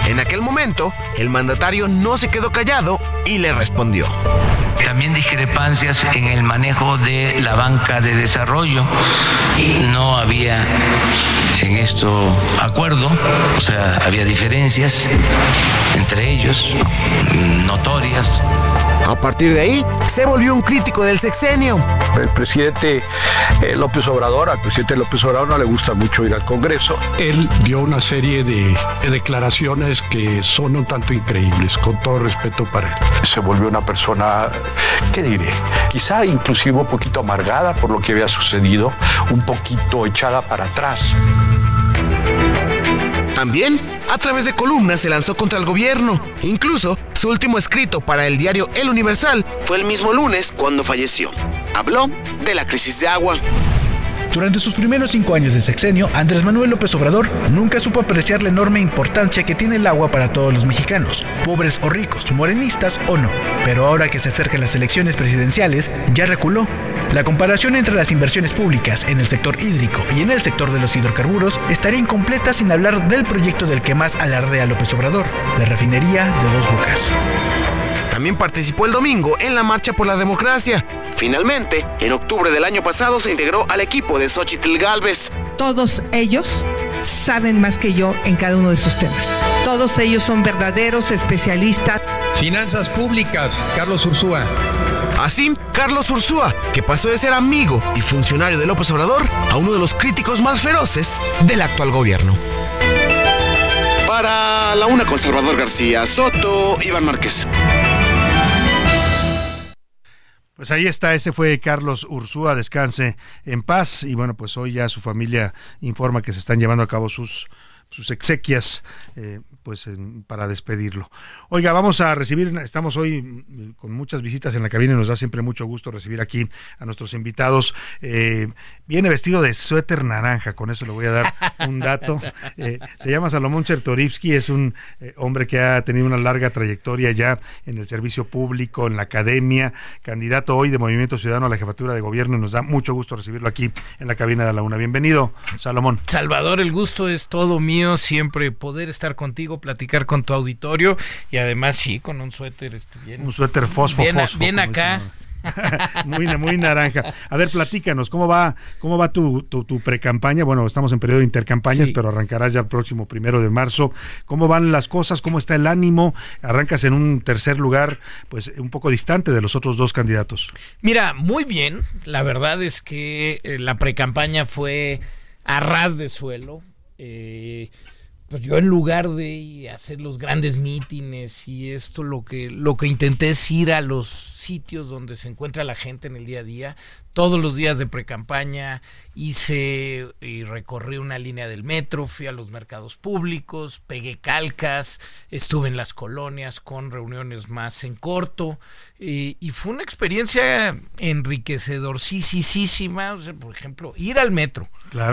En aquel momento, el mandatario no se quedó callado y le respondió. También discrepancias en el manejo de la banca de desarrollo. No había en esto acuerdo, o sea, había diferencias entre ellos, notorias. A partir de ahí, se volvió un crítico del sexenio. El presidente eh, López Obrador, al presidente López Obrador no le gusta mucho ir al Congreso. Él dio una serie de, declaraciones que son un tanto increíbles, con todo respeto para él. Se volvió una persona, ¿qué diré? Quizá inclusive un poquito amargada por lo que había sucedido, un poquito echada para atrás. También, a través de columnas, se lanzó contra el gobierno. Incluso, su último escrito para el diario El Universal fue el mismo lunes cuando falleció. Habló de la crisis de agua. Durante sus primeros cinco años de sexenio, Andrés Manuel López Obrador nunca supo apreciar la enorme importancia que tiene el agua para todos los mexicanos, pobres o ricos, morenistas o no. Pero ahora que se acercan las elecciones presidenciales, ya reculó. La comparación entre las inversiones públicas en el sector hídrico y en el sector de los hidrocarburos estaría incompleta sin hablar del proyecto del que más alardea López Obrador, la refinería de dos bocas. También participó el domingo en la Marcha por la Democracia. Finalmente, en octubre del año pasado se integró al equipo de Xochitl Galvez. Todos ellos saben más que yo en cada uno de sus temas. Todos ellos son verdaderos especialistas. Finanzas públicas, Carlos Ursúa. Así, Carlos Ursúa, que pasó de ser amigo y funcionario de López Obrador a uno de los críticos más feroces del actual gobierno. Para la una conservador García Soto, Iván Márquez. Pues ahí está, ese fue Carlos Ursúa, descanse en paz. Y bueno, pues hoy ya su familia informa que se están llevando a cabo sus, sus exequias. Eh, pues para despedirlo. Oiga, vamos a recibir, estamos hoy mm, con muchas visitas en la cabina y nos da siempre mucho gusto recibir aquí a nuestros invitados. Eh, viene vestido de suéter naranja, con eso le voy a dar un dato. Eh, se llama Salomón Chertorivsky, es un eh, hombre que ha tenido una larga trayectoria ya en el servicio público, en la academia, candidato hoy de Movimiento Ciudadano a la jefatura de gobierno y nos da mucho gusto recibirlo aquí en la cabina de la UNA. Bienvenido, Salomón. Salvador, el gusto es todo mío, siempre poder estar contigo platicar con tu auditorio y además sí, con un suéter este, bien. Un suéter fosfo, bien, bien acá. muy, muy naranja. A ver, platícanos, ¿cómo va, cómo va tu, tu, tu pre-campaña? Bueno, estamos en periodo de intercampañas, pero arrancarás ya el próximo primero de marzo. ¿Cómo van las cosas? ¿Cómo está el ánimo? Arrancas en un tercer lugar, pues un poco distante de los otros dos candidatos. Mira, muy bien. La verdad es que eh, la pre-campaña fue a ras de suelo. Eh, pues yo en lugar de hacer los grandes mítines y esto lo que lo que intenté es ir a los sitios donde se encuentra la gente en el día a día todos los días de precampaña hice y recorrí una línea del metro, fui a los mercados públicos, pegué calcas, estuve en las colonias con reuniones más en corto y, fue una experiencia enriquecedorcísima, o sea, por ejemplo, ir al metro,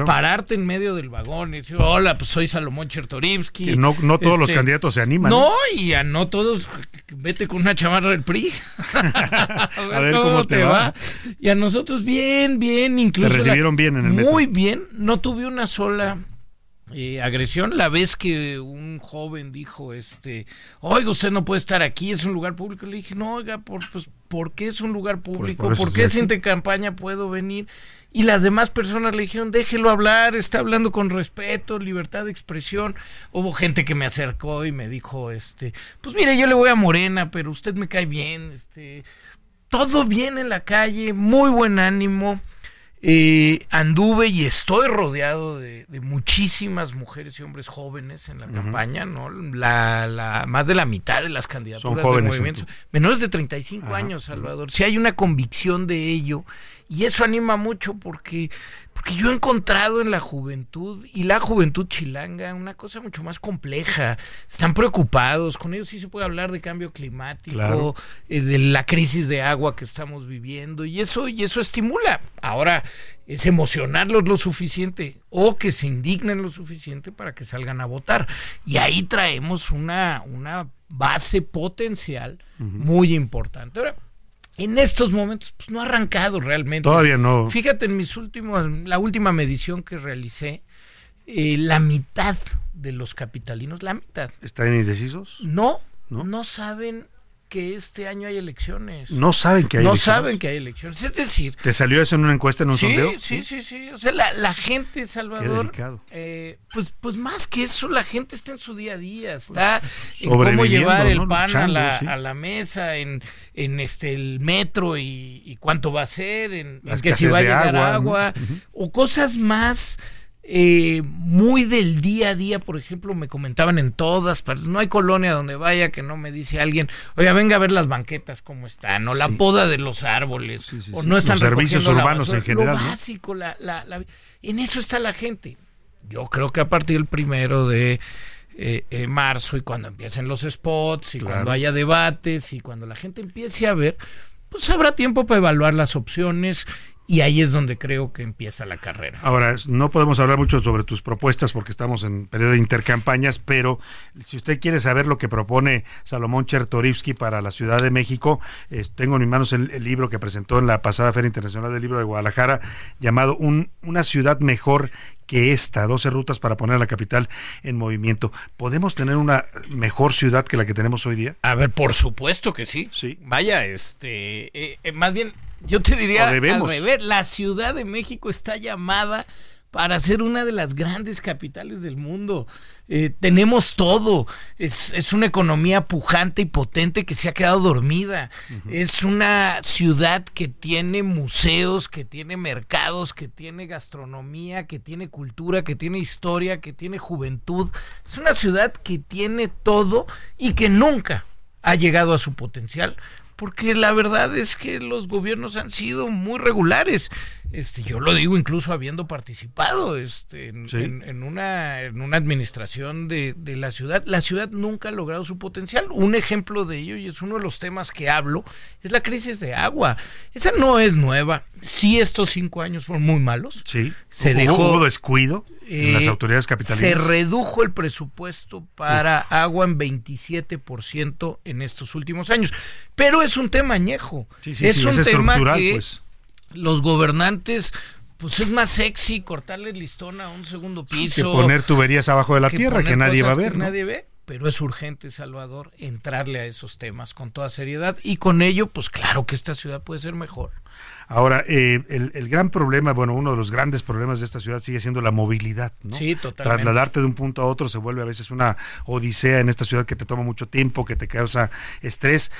pararte en medio del vagón y decir, hola, pues soy Salomón Chertorivsky. no, no todos los este, candidatos se animan. No, y a no todos, vete con una chamarra del PRI. a ver, cómo, te va. Y a nosotros bien, bien, incluso. Te recibieron bien en el metro. Muy bien, no tuve una sola eh, agresión. La vez que un joven dijo, este, oiga, usted no puede estar aquí, es un lugar público. Le dije, no, oiga, por, pues, ¿por qué es un lugar público? ¿Por, qué sin campaña puedo venir? Y las demás personas le dijeron, déjelo hablar, está hablando con respeto, libertad de expresión. Hubo gente que me acercó y me dijo, este, pues mire, yo le voy a Morena, pero usted me cae bien, este, todo bien en la calle, muy buen ánimo. Eh, anduve y estoy rodeado de, muchísimas mujeres y hombres jóvenes en la campaña, ¿no? La, más de la mitad de las candidaturas de movimiento. Menores de 35 años, Salvador. Si hay una convicción de ello y eso anima mucho porque, porque yo he encontrado en la juventud y la juventud chilanga una cosa mucho más compleja. Están preocupados, con ellos sí se puede hablar de cambio climático, eh, de la crisis de agua que estamos viviendo y eso, y eso estimula. Ahora es emocionarlos lo suficiente o que se indignen lo suficiente para que salgan a votar. Y ahí traemos una, una base potencial muy importante. Ahora, en estos momentos pues no ha arrancado realmente. Todavía no. Fíjate en mis últimos, la última medición que realicé, eh, la mitad de los capitalinos, la mitad. ¿Están indecisos? No, no, no saben que este año hay elecciones. No saben que hay no elecciones. No saben que hay elecciones. Es decir. ¿Te salió eso en una encuesta, en un sondeo? Sí, sí, sí. O sea, la, gente, Salvador. Eh, pues, pues más que eso, la gente está en su día a día. Está en cómo llevar el pan a, la, a la mesa, en, en este el metro y, cuánto va a ser, en, que si va a llegar agua, o cosas más eh, muy del día a día, por ejemplo, me comentaban en todas partes, no hay colonia donde vaya que no me dice alguien, oiga, venga a ver las banquetas cómo están, o la poda de los árboles, o no están los servicios urbanos en general. Lo básico, la, la, en eso está la gente. Yo creo que a partir del primero de eh, eh, marzo y cuando empiecen los spots y cuando haya debates y cuando la gente empiece a ver, pues habrá tiempo para evaluar las opciones y ahí es donde creo que empieza la carrera. Ahora, no podemos hablar mucho sobre tus propuestas porque estamos en periodo de intercampañas, pero si usted quiere saber lo que propone Salomón Chertorivsky para la Ciudad de México, tengo en mis manos el, libro que presentó en la pasada Feria Internacional del Libro de Guadalajara, llamado Una ciudad mejor que esta, 12 rutas para poner a la capital en movimiento. ¿Podemos tener una mejor ciudad que la que tenemos hoy día? A ver, por supuesto que sí. Sí. Vaya, este, eh, eh, más bien yo te diría al revés, la Ciudad de México está llamada para ser una de las grandes capitales del mundo. Eh, tenemos todo. Es, es, una economía pujante y potente que se ha quedado dormida. Es una ciudad que tiene museos, que tiene mercados, que tiene gastronomía, que tiene cultura, que tiene historia, que tiene juventud. Es una ciudad que tiene todo y que nunca ha llegado a su potencial porque la verdad es que los gobiernos han sido muy regulares. Este, yo lo digo incluso habiendo participado este, en, una, en una administración de, de, la ciudad. La ciudad nunca ha logrado su potencial. Un ejemplo de ello, y es uno de los temas que hablo, es la crisis de agua. Esa no es nueva. Sí, estos cinco años fueron muy malos. Sí. Se dejó. descuido en las eh, autoridades capitalinas. Se redujo el presupuesto para agua en 27% en estos últimos años. Pero es un tema añejo. es un tema que pues. Los gobernantes pues es más sexy cortarle el listón a un segundo piso. Que poner tuberías abajo de la tierra que nadie va a ver. Nadie ve pero es urgente, Salvador, entrarle a esos temas con toda seriedad y con ello, pues claro que esta ciudad puede ser mejor. Ahora, eh, el, gran problema, bueno, uno de los grandes problemas de esta ciudad sigue siendo la movilidad, ¿no? Sí, totalmente. Trasladarte de un punto a otro se vuelve a veces una odisea en esta ciudad que te toma mucho tiempo, que te causa estrés.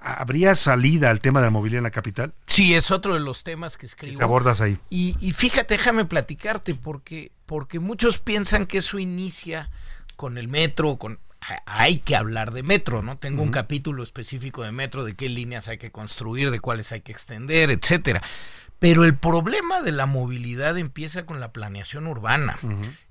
¿Habría salida al tema de la movilidad en la capital? Sí, es otro de los temas que escribo. Abordas ahí. Y, y fíjate, déjame platicarte, porque, porque muchos piensan que eso inicia con el metro, con hay que hablar de metro, ¿no? Tengo un capítulo específico de metro, de qué líneas hay que construir, de cuáles hay que extender, etcétera. Pero el problema de la movilidad empieza con la planeación urbana,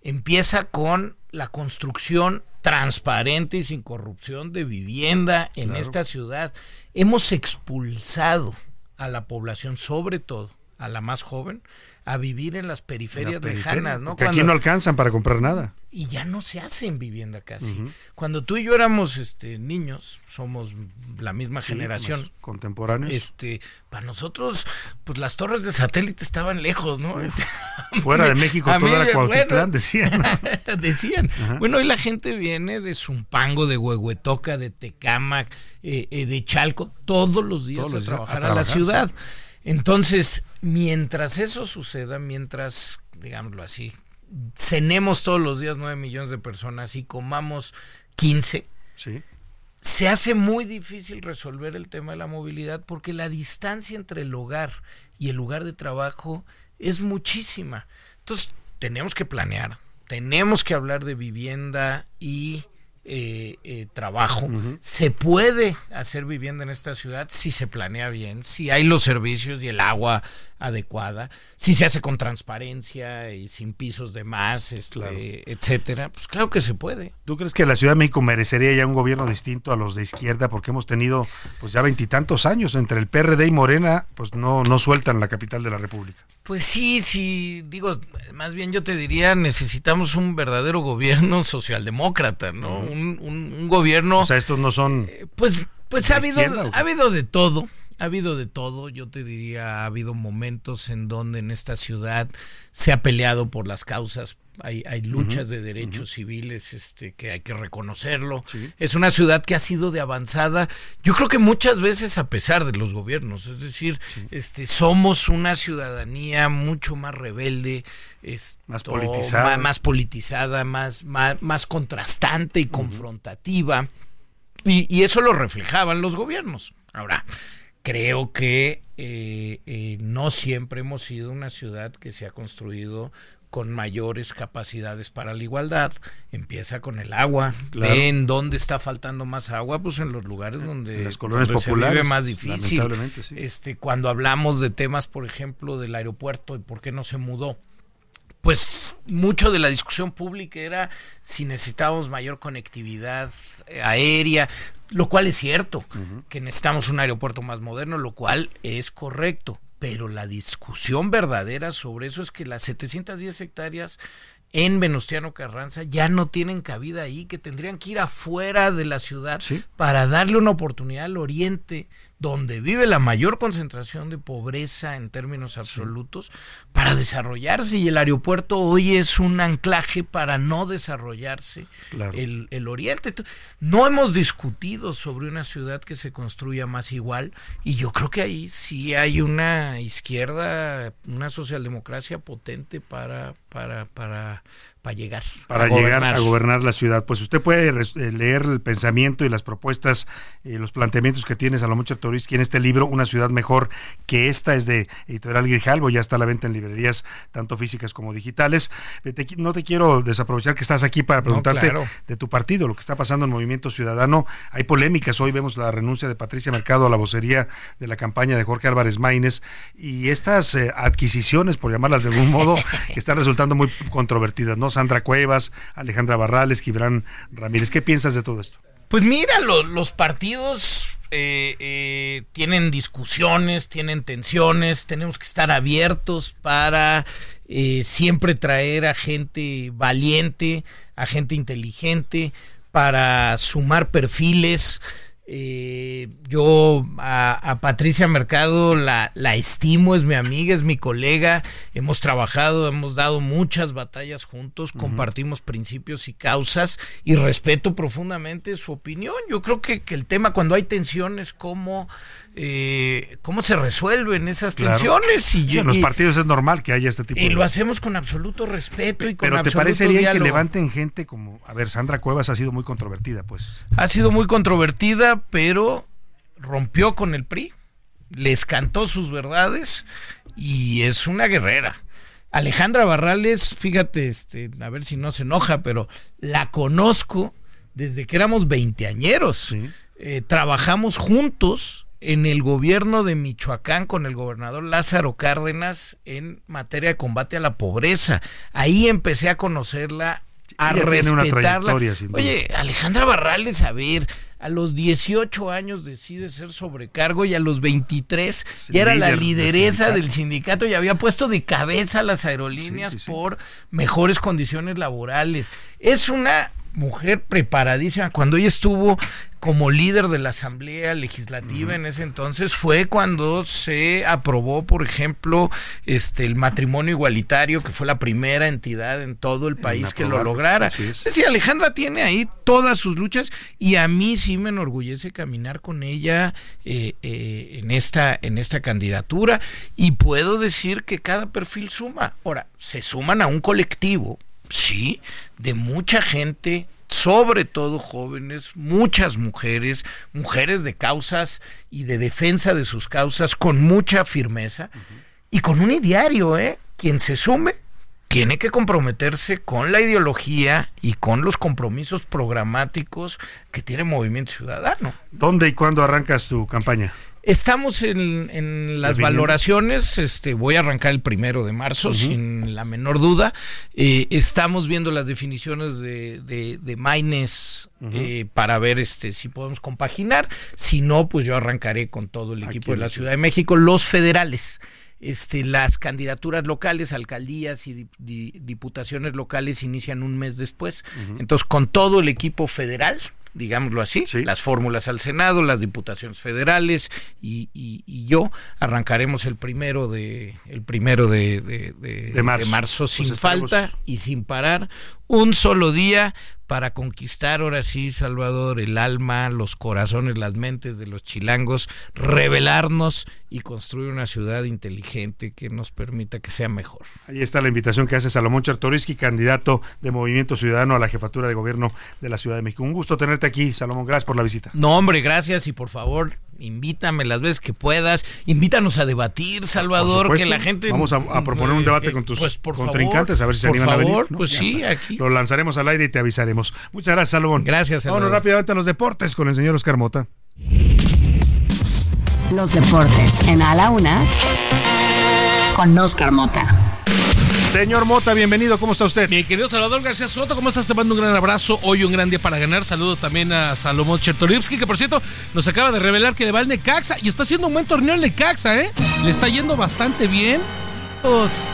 empieza con la construcción transparente y sin corrupción de vivienda en esta ciudad. Hemos expulsado a la población, sobre todo a la más joven, a vivir en las periferias lejanas, ¿no? Aquí no alcanzan para comprar nada. y ya no se hace en vivienda casi. Cuando tú y yo éramos este, niños, somos la misma generación. Contemporáneos. Este, para nosotros, pues las torres de satélite estaban lejos, ¿no? Fuera de México, toda la Cuautitlán, decían. decían. Bueno, hoy la gente viene de Zumpango, de Huehuetoca, de Tecámac, eh, eh, de Chalco, todos los días a, trabajar a, la ciudad. Entonces, mientras eso suceda, mientras, digámoslo así, cenemos todos los días 9 millones de personas y comamos 15, se hace muy difícil resolver el tema de la movilidad porque la distancia entre el hogar y el lugar de trabajo es muchísima. Entonces, tenemos que planear, tenemos que hablar de vivienda y eh, eh, trabajo. Se puede hacer vivienda en esta ciudad si se planea bien, si hay los servicios y el agua adecuada, si se hace con transparencia y sin pisos de más, este, etcétera, pues claro que se puede. ¿Tú crees que la Ciudad de México merecería ya un gobierno distinto a los de izquierda? Porque hemos tenido pues ya veintitantos años entre el PRD y Morena, pues no, no sueltan la capital de la República. Pues sí, sí, digo, más bien yo te diría, necesitamos un verdadero gobierno socialdemócrata, ¿no? un, un, gobierno... O sea, estos no son... Eh, pues pues ha habido, ha habido de todo ha habido de todo, yo te diría, ha habido momentos en donde en esta ciudad se ha peleado por las causas, hay, hay luchas de derechos civiles este, que hay que reconocerlo. Es una ciudad que ha sido de avanzada, yo creo que muchas veces a pesar de los gobiernos, es decir, este, somos una ciudadanía mucho más rebelde, más politizada, más, politizada, más, más, contrastante y confrontativa. Y, y eso lo reflejaban los gobiernos. Ahora, creo que eh, eh, no siempre hemos sido una ciudad que se ha construido con mayores capacidades para la igualdad. Empieza con el agua. ¿En dónde está faltando más agua? Pues en los lugares donde, las colonias populares, se vive más difícil. Este, cuando hablamos de temas, por ejemplo, del aeropuerto y por qué no se mudó pues mucho de la discusión pública era si necesitábamos mayor conectividad eh, aérea, lo cual es cierto, que necesitamos un aeropuerto más moderno, lo cual es correcto. Pero la discusión verdadera sobre eso es que las 710 hectáreas en Venustiano Carranza ya no tienen cabida ahí, que tendrían que ir afuera de la ciudad para darle una oportunidad al oriente donde vive la mayor concentración de pobreza en términos absolutos, para desarrollarse. Y el aeropuerto hoy es un anclaje para no desarrollarse el, el, oriente. No hemos discutido sobre una ciudad que se construya más igual, y yo creo que ahí sí hay una izquierda, una socialdemocracia potente para, para, para para llegar para llegar a gobernar la ciudad. Pues usted puede eh, leer el pensamiento y las propuestas y los planteamientos que tiene Salomón Chertoriski en este libro Una ciudad mejor que esta es de Editorial Grijalvo, ya está a la venta en librerías tanto físicas como digitales. Eh, no te quiero desaprovechar que estás aquí para preguntarte de tu partido, lo que está pasando en Movimiento Ciudadano. Hay polémicas, hoy vemos la renuncia de Patricia Mercado a la vocería de la campaña de Jorge Álvarez Maínez y estas eh, adquisiciones, por llamarlas de algún modo, que están resultando muy controvertidas, ¿no? Sandra Cuevas, Alejandra Barrales, Gibran Ramírez. ¿Qué piensas de todo esto? Pues mira, los partidos eh, eh, tienen discusiones, tienen tensiones, tenemos que estar abiertos para eh, siempre traer a gente valiente, a gente inteligente, para sumar perfiles. Eh, yo a, Patricia Mercado la, la, estimo, es mi amiga, es mi colega, hemos trabajado, hemos dado muchas batallas juntos, compartimos principios y causas y respeto profundamente su opinión. Yo creo que, que el tema cuando hay tensiones, cómo eh, cómo se resuelven esas tensiones. Y, en los partidos es normal que haya este tipo y de... lo hacemos con absoluto respeto y con Pero ¿te parece bien que levanten gente como... A ver, Sandra Cuevas ha sido muy controvertida, pues. Ha sido muy controvertida, pero rompió con el PRI, les cantó sus verdades y es una guerrera. Alejandra Barrales, fíjate, este, a ver si no se enoja, pero la conozco desde que éramos veinteañeros. Eh, trabajamos juntos en el gobierno de Michoacán con el gobernador Lázaro Cárdenas en materia de combate a la pobreza. Ahí empecé a conocerla, a respetarla. Oye, Alejandra Barrales, a ver, a los 18 años decide ser sobrecargo y a los 23 ya era la lideresa del sindicato. y había puesto de cabeza las aerolíneas por mejores condiciones laborales. es una mujer preparadísima. Cuando ella estuvo como líder de la Asamblea Legislativa en ese entonces fue cuando se aprobó, por ejemplo, este el matrimonio igualitario, que fue la primera entidad en todo el país que lo lograra. Es decir, Alejandra tiene ahí todas sus luchas y a mí sí me enorgullece caminar con ella eh, eh, en esta en esta candidatura y puedo decir que cada perfil suma. Ahora, se suman a un colectivo, sí, de mucha gente sobre todo jóvenes, muchas mujeres, mujeres de causas y de defensa de sus causas con mucha firmeza y con un ideario, ¿eh? Quien se sume tiene que comprometerse con la ideología y con los compromisos programáticos que tiene Movimiento Ciudadano. ¿Dónde y cuándo arrancas tu campaña? Estamos en, las valoraciones, este, voy a arrancar el primero de marzo, sin la menor duda. Eh, estamos viendo las definiciones de, de, Maines eh, para ver este, si podemos compaginar. Si no, pues yo arrancaré con todo el equipo de la Ciudad de México, los federales. Este, las candidaturas locales, alcaldías y diputaciones locales inician un mes después. Entonces, con todo el equipo federal, digámoslo así, las fórmulas al Senado, las diputaciones federales y, yo arrancaremos el primero de el primero de, de, marzo. sin pues falta y sin parar un solo día para conquistar ahora sí, Salvador, el alma, los corazones, las mentes de los chilangos, revelarnos y construir una ciudad inteligente que nos permita que sea mejor. Ahí está la invitación que hace Salomón Chartoriski, candidato de Movimiento Ciudadano a la jefatura de gobierno de la Ciudad de México. Un gusto tenerte aquí, Salomón. Gracias por la visita. No, hombre, gracias y por favor, invítame las veces que puedas, invítanos a debatir, Salvador, que la gente... Vamos a, proponer un debate con tus pues, contrincantes, a ver si se animan a venir. Pues sí, aquí. Lo lanzaremos al aire y te avisaremos. Muchas gracias, Salomón. Gracias, Salvador. Vámonos rápidamente a los deportes con el señor Oscar Mota. Los deportes en A la Una con Oscar Mota. Señor Mota, bienvenido. ¿Cómo está usted? Mi querido Salvador García Soto, ¿cómo estás? Te mando un gran abrazo. Hoy un gran día para ganar. Saludo también a Salomón Chertorivsky, que por cierto nos acaba de revelar que le va al Necaxa y está haciendo un buen torneo en Necaxa, ¿eh? Le está yendo bastante bien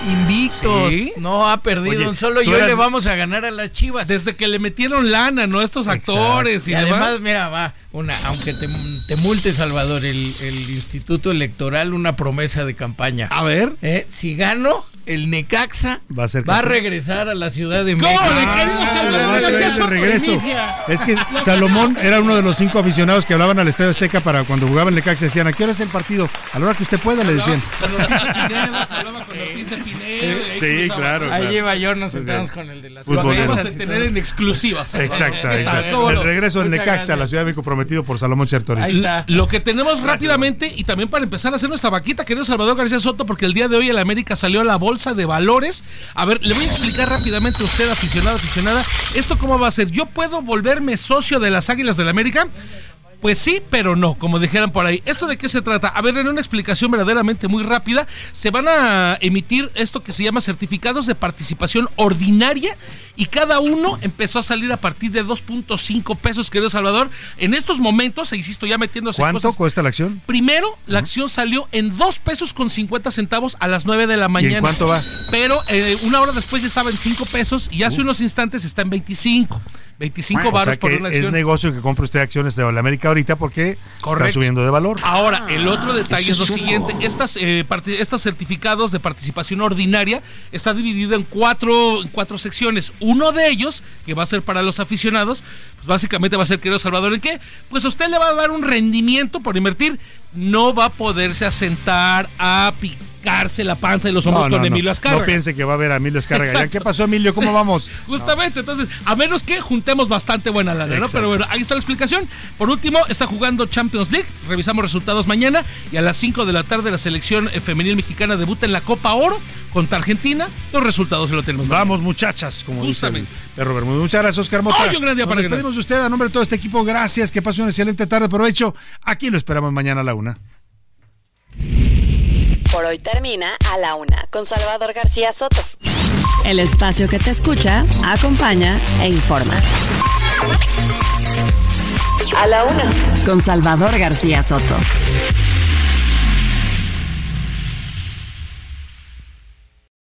invictos. No ha perdido solo y hoy le vamos a ganar a las Chivas. Desde que le metieron lana, ¿no? Estos actores y, además, mira, va, una, aunque te, te multe Salvador, el, el, Instituto Electoral, una promesa de campaña. A ver. ¿Eh? Si gano, el Necaxa va a, regresar a la Ciudad de México. ¡Gol! regreso. Es que Salomón era uno de los cinco aficionados que hablaban al Estadio Azteca para cuando jugaban el Necaxa. Decían, ¿a qué hora es el partido? A la hora que usted pueda, le decían. Sí, claro. Ahí lleva yo, nos sentamos con el de la Ciudad. Lo vamos a tener en exclusiva. Exacto, exacto. El regreso del Necaxa a la Ciudad de México prometido por Salomón Chertoris. Lo que tenemos rápidamente y también para empezar a hacer nuestra vaquita, querido Salvador García Soto, porque el día de hoy el América salió a la bolsa de valores. A ver, le voy a explicar rápidamente a usted, aficionado, aficionada, esto cómo va a ser. Yo puedo volverme socio de las Águilas del la América. Pues sí, pero no, como dijeran por ahí. ¿Esto de qué se trata? A ver, en una explicación verdaderamente muy rápida, se van a emitir esto que se llama certificados de participación ordinaria y cada uno empezó a salir a partir de 2.5 pesos, querido Salvador. En estos momentos, e insisto, ya metiéndose ¿Cuánto cuesta la acción? Primero, la acción salió en 2 pesos con 50 centavos a las 9 de la mañana. ¿Y cuánto va? Pero eh, una hora después ya estaba en 5 pesos y hace unos instantes está en 25. 25 baros por una acción. Es negocio que compre usted acciones de la América ahorita porque está subiendo de valor. Ahora, el otro ah, detalle es lo siguiente: estas, eh, estos certificados de participación ordinaria está dividido en cuatro, en cuatro secciones. Uno de ellos, que va a ser para los aficionados, pues básicamente va a ser, querido Salvador, ¿en qué? Pues usted le va a dar un rendimiento por invertir, no va a poderse asentar a picar la panza y los hombros con Emilio Azcárraga. No piense que va a ver a Emilio Azcárraga. ¿Qué pasó, Emilio? ¿Cómo vamos? Justamente, entonces, a menos que juntemos bastante buena lana, ¿no? Pero bueno, ahí está la explicación. Por último, está jugando Champions League. Revisamos resultados mañana y a las 5 de la tarde la selección femenil mexicana debuta en la Copa Oro contra Argentina. Los resultados se lo tenemos. Vamos, muchachas, como Justamente. dice el Muchas gracias, Oscar Mota. un gran día Nos despedimos de usted a nombre de todo este equipo. Gracias, que pase una excelente tarde. Provecho. Aquí lo esperamos mañana a la una por hoy termina A la Una con Salvador García Soto. El espacio que te escucha, acompaña e informa. A la Una con Salvador García Soto.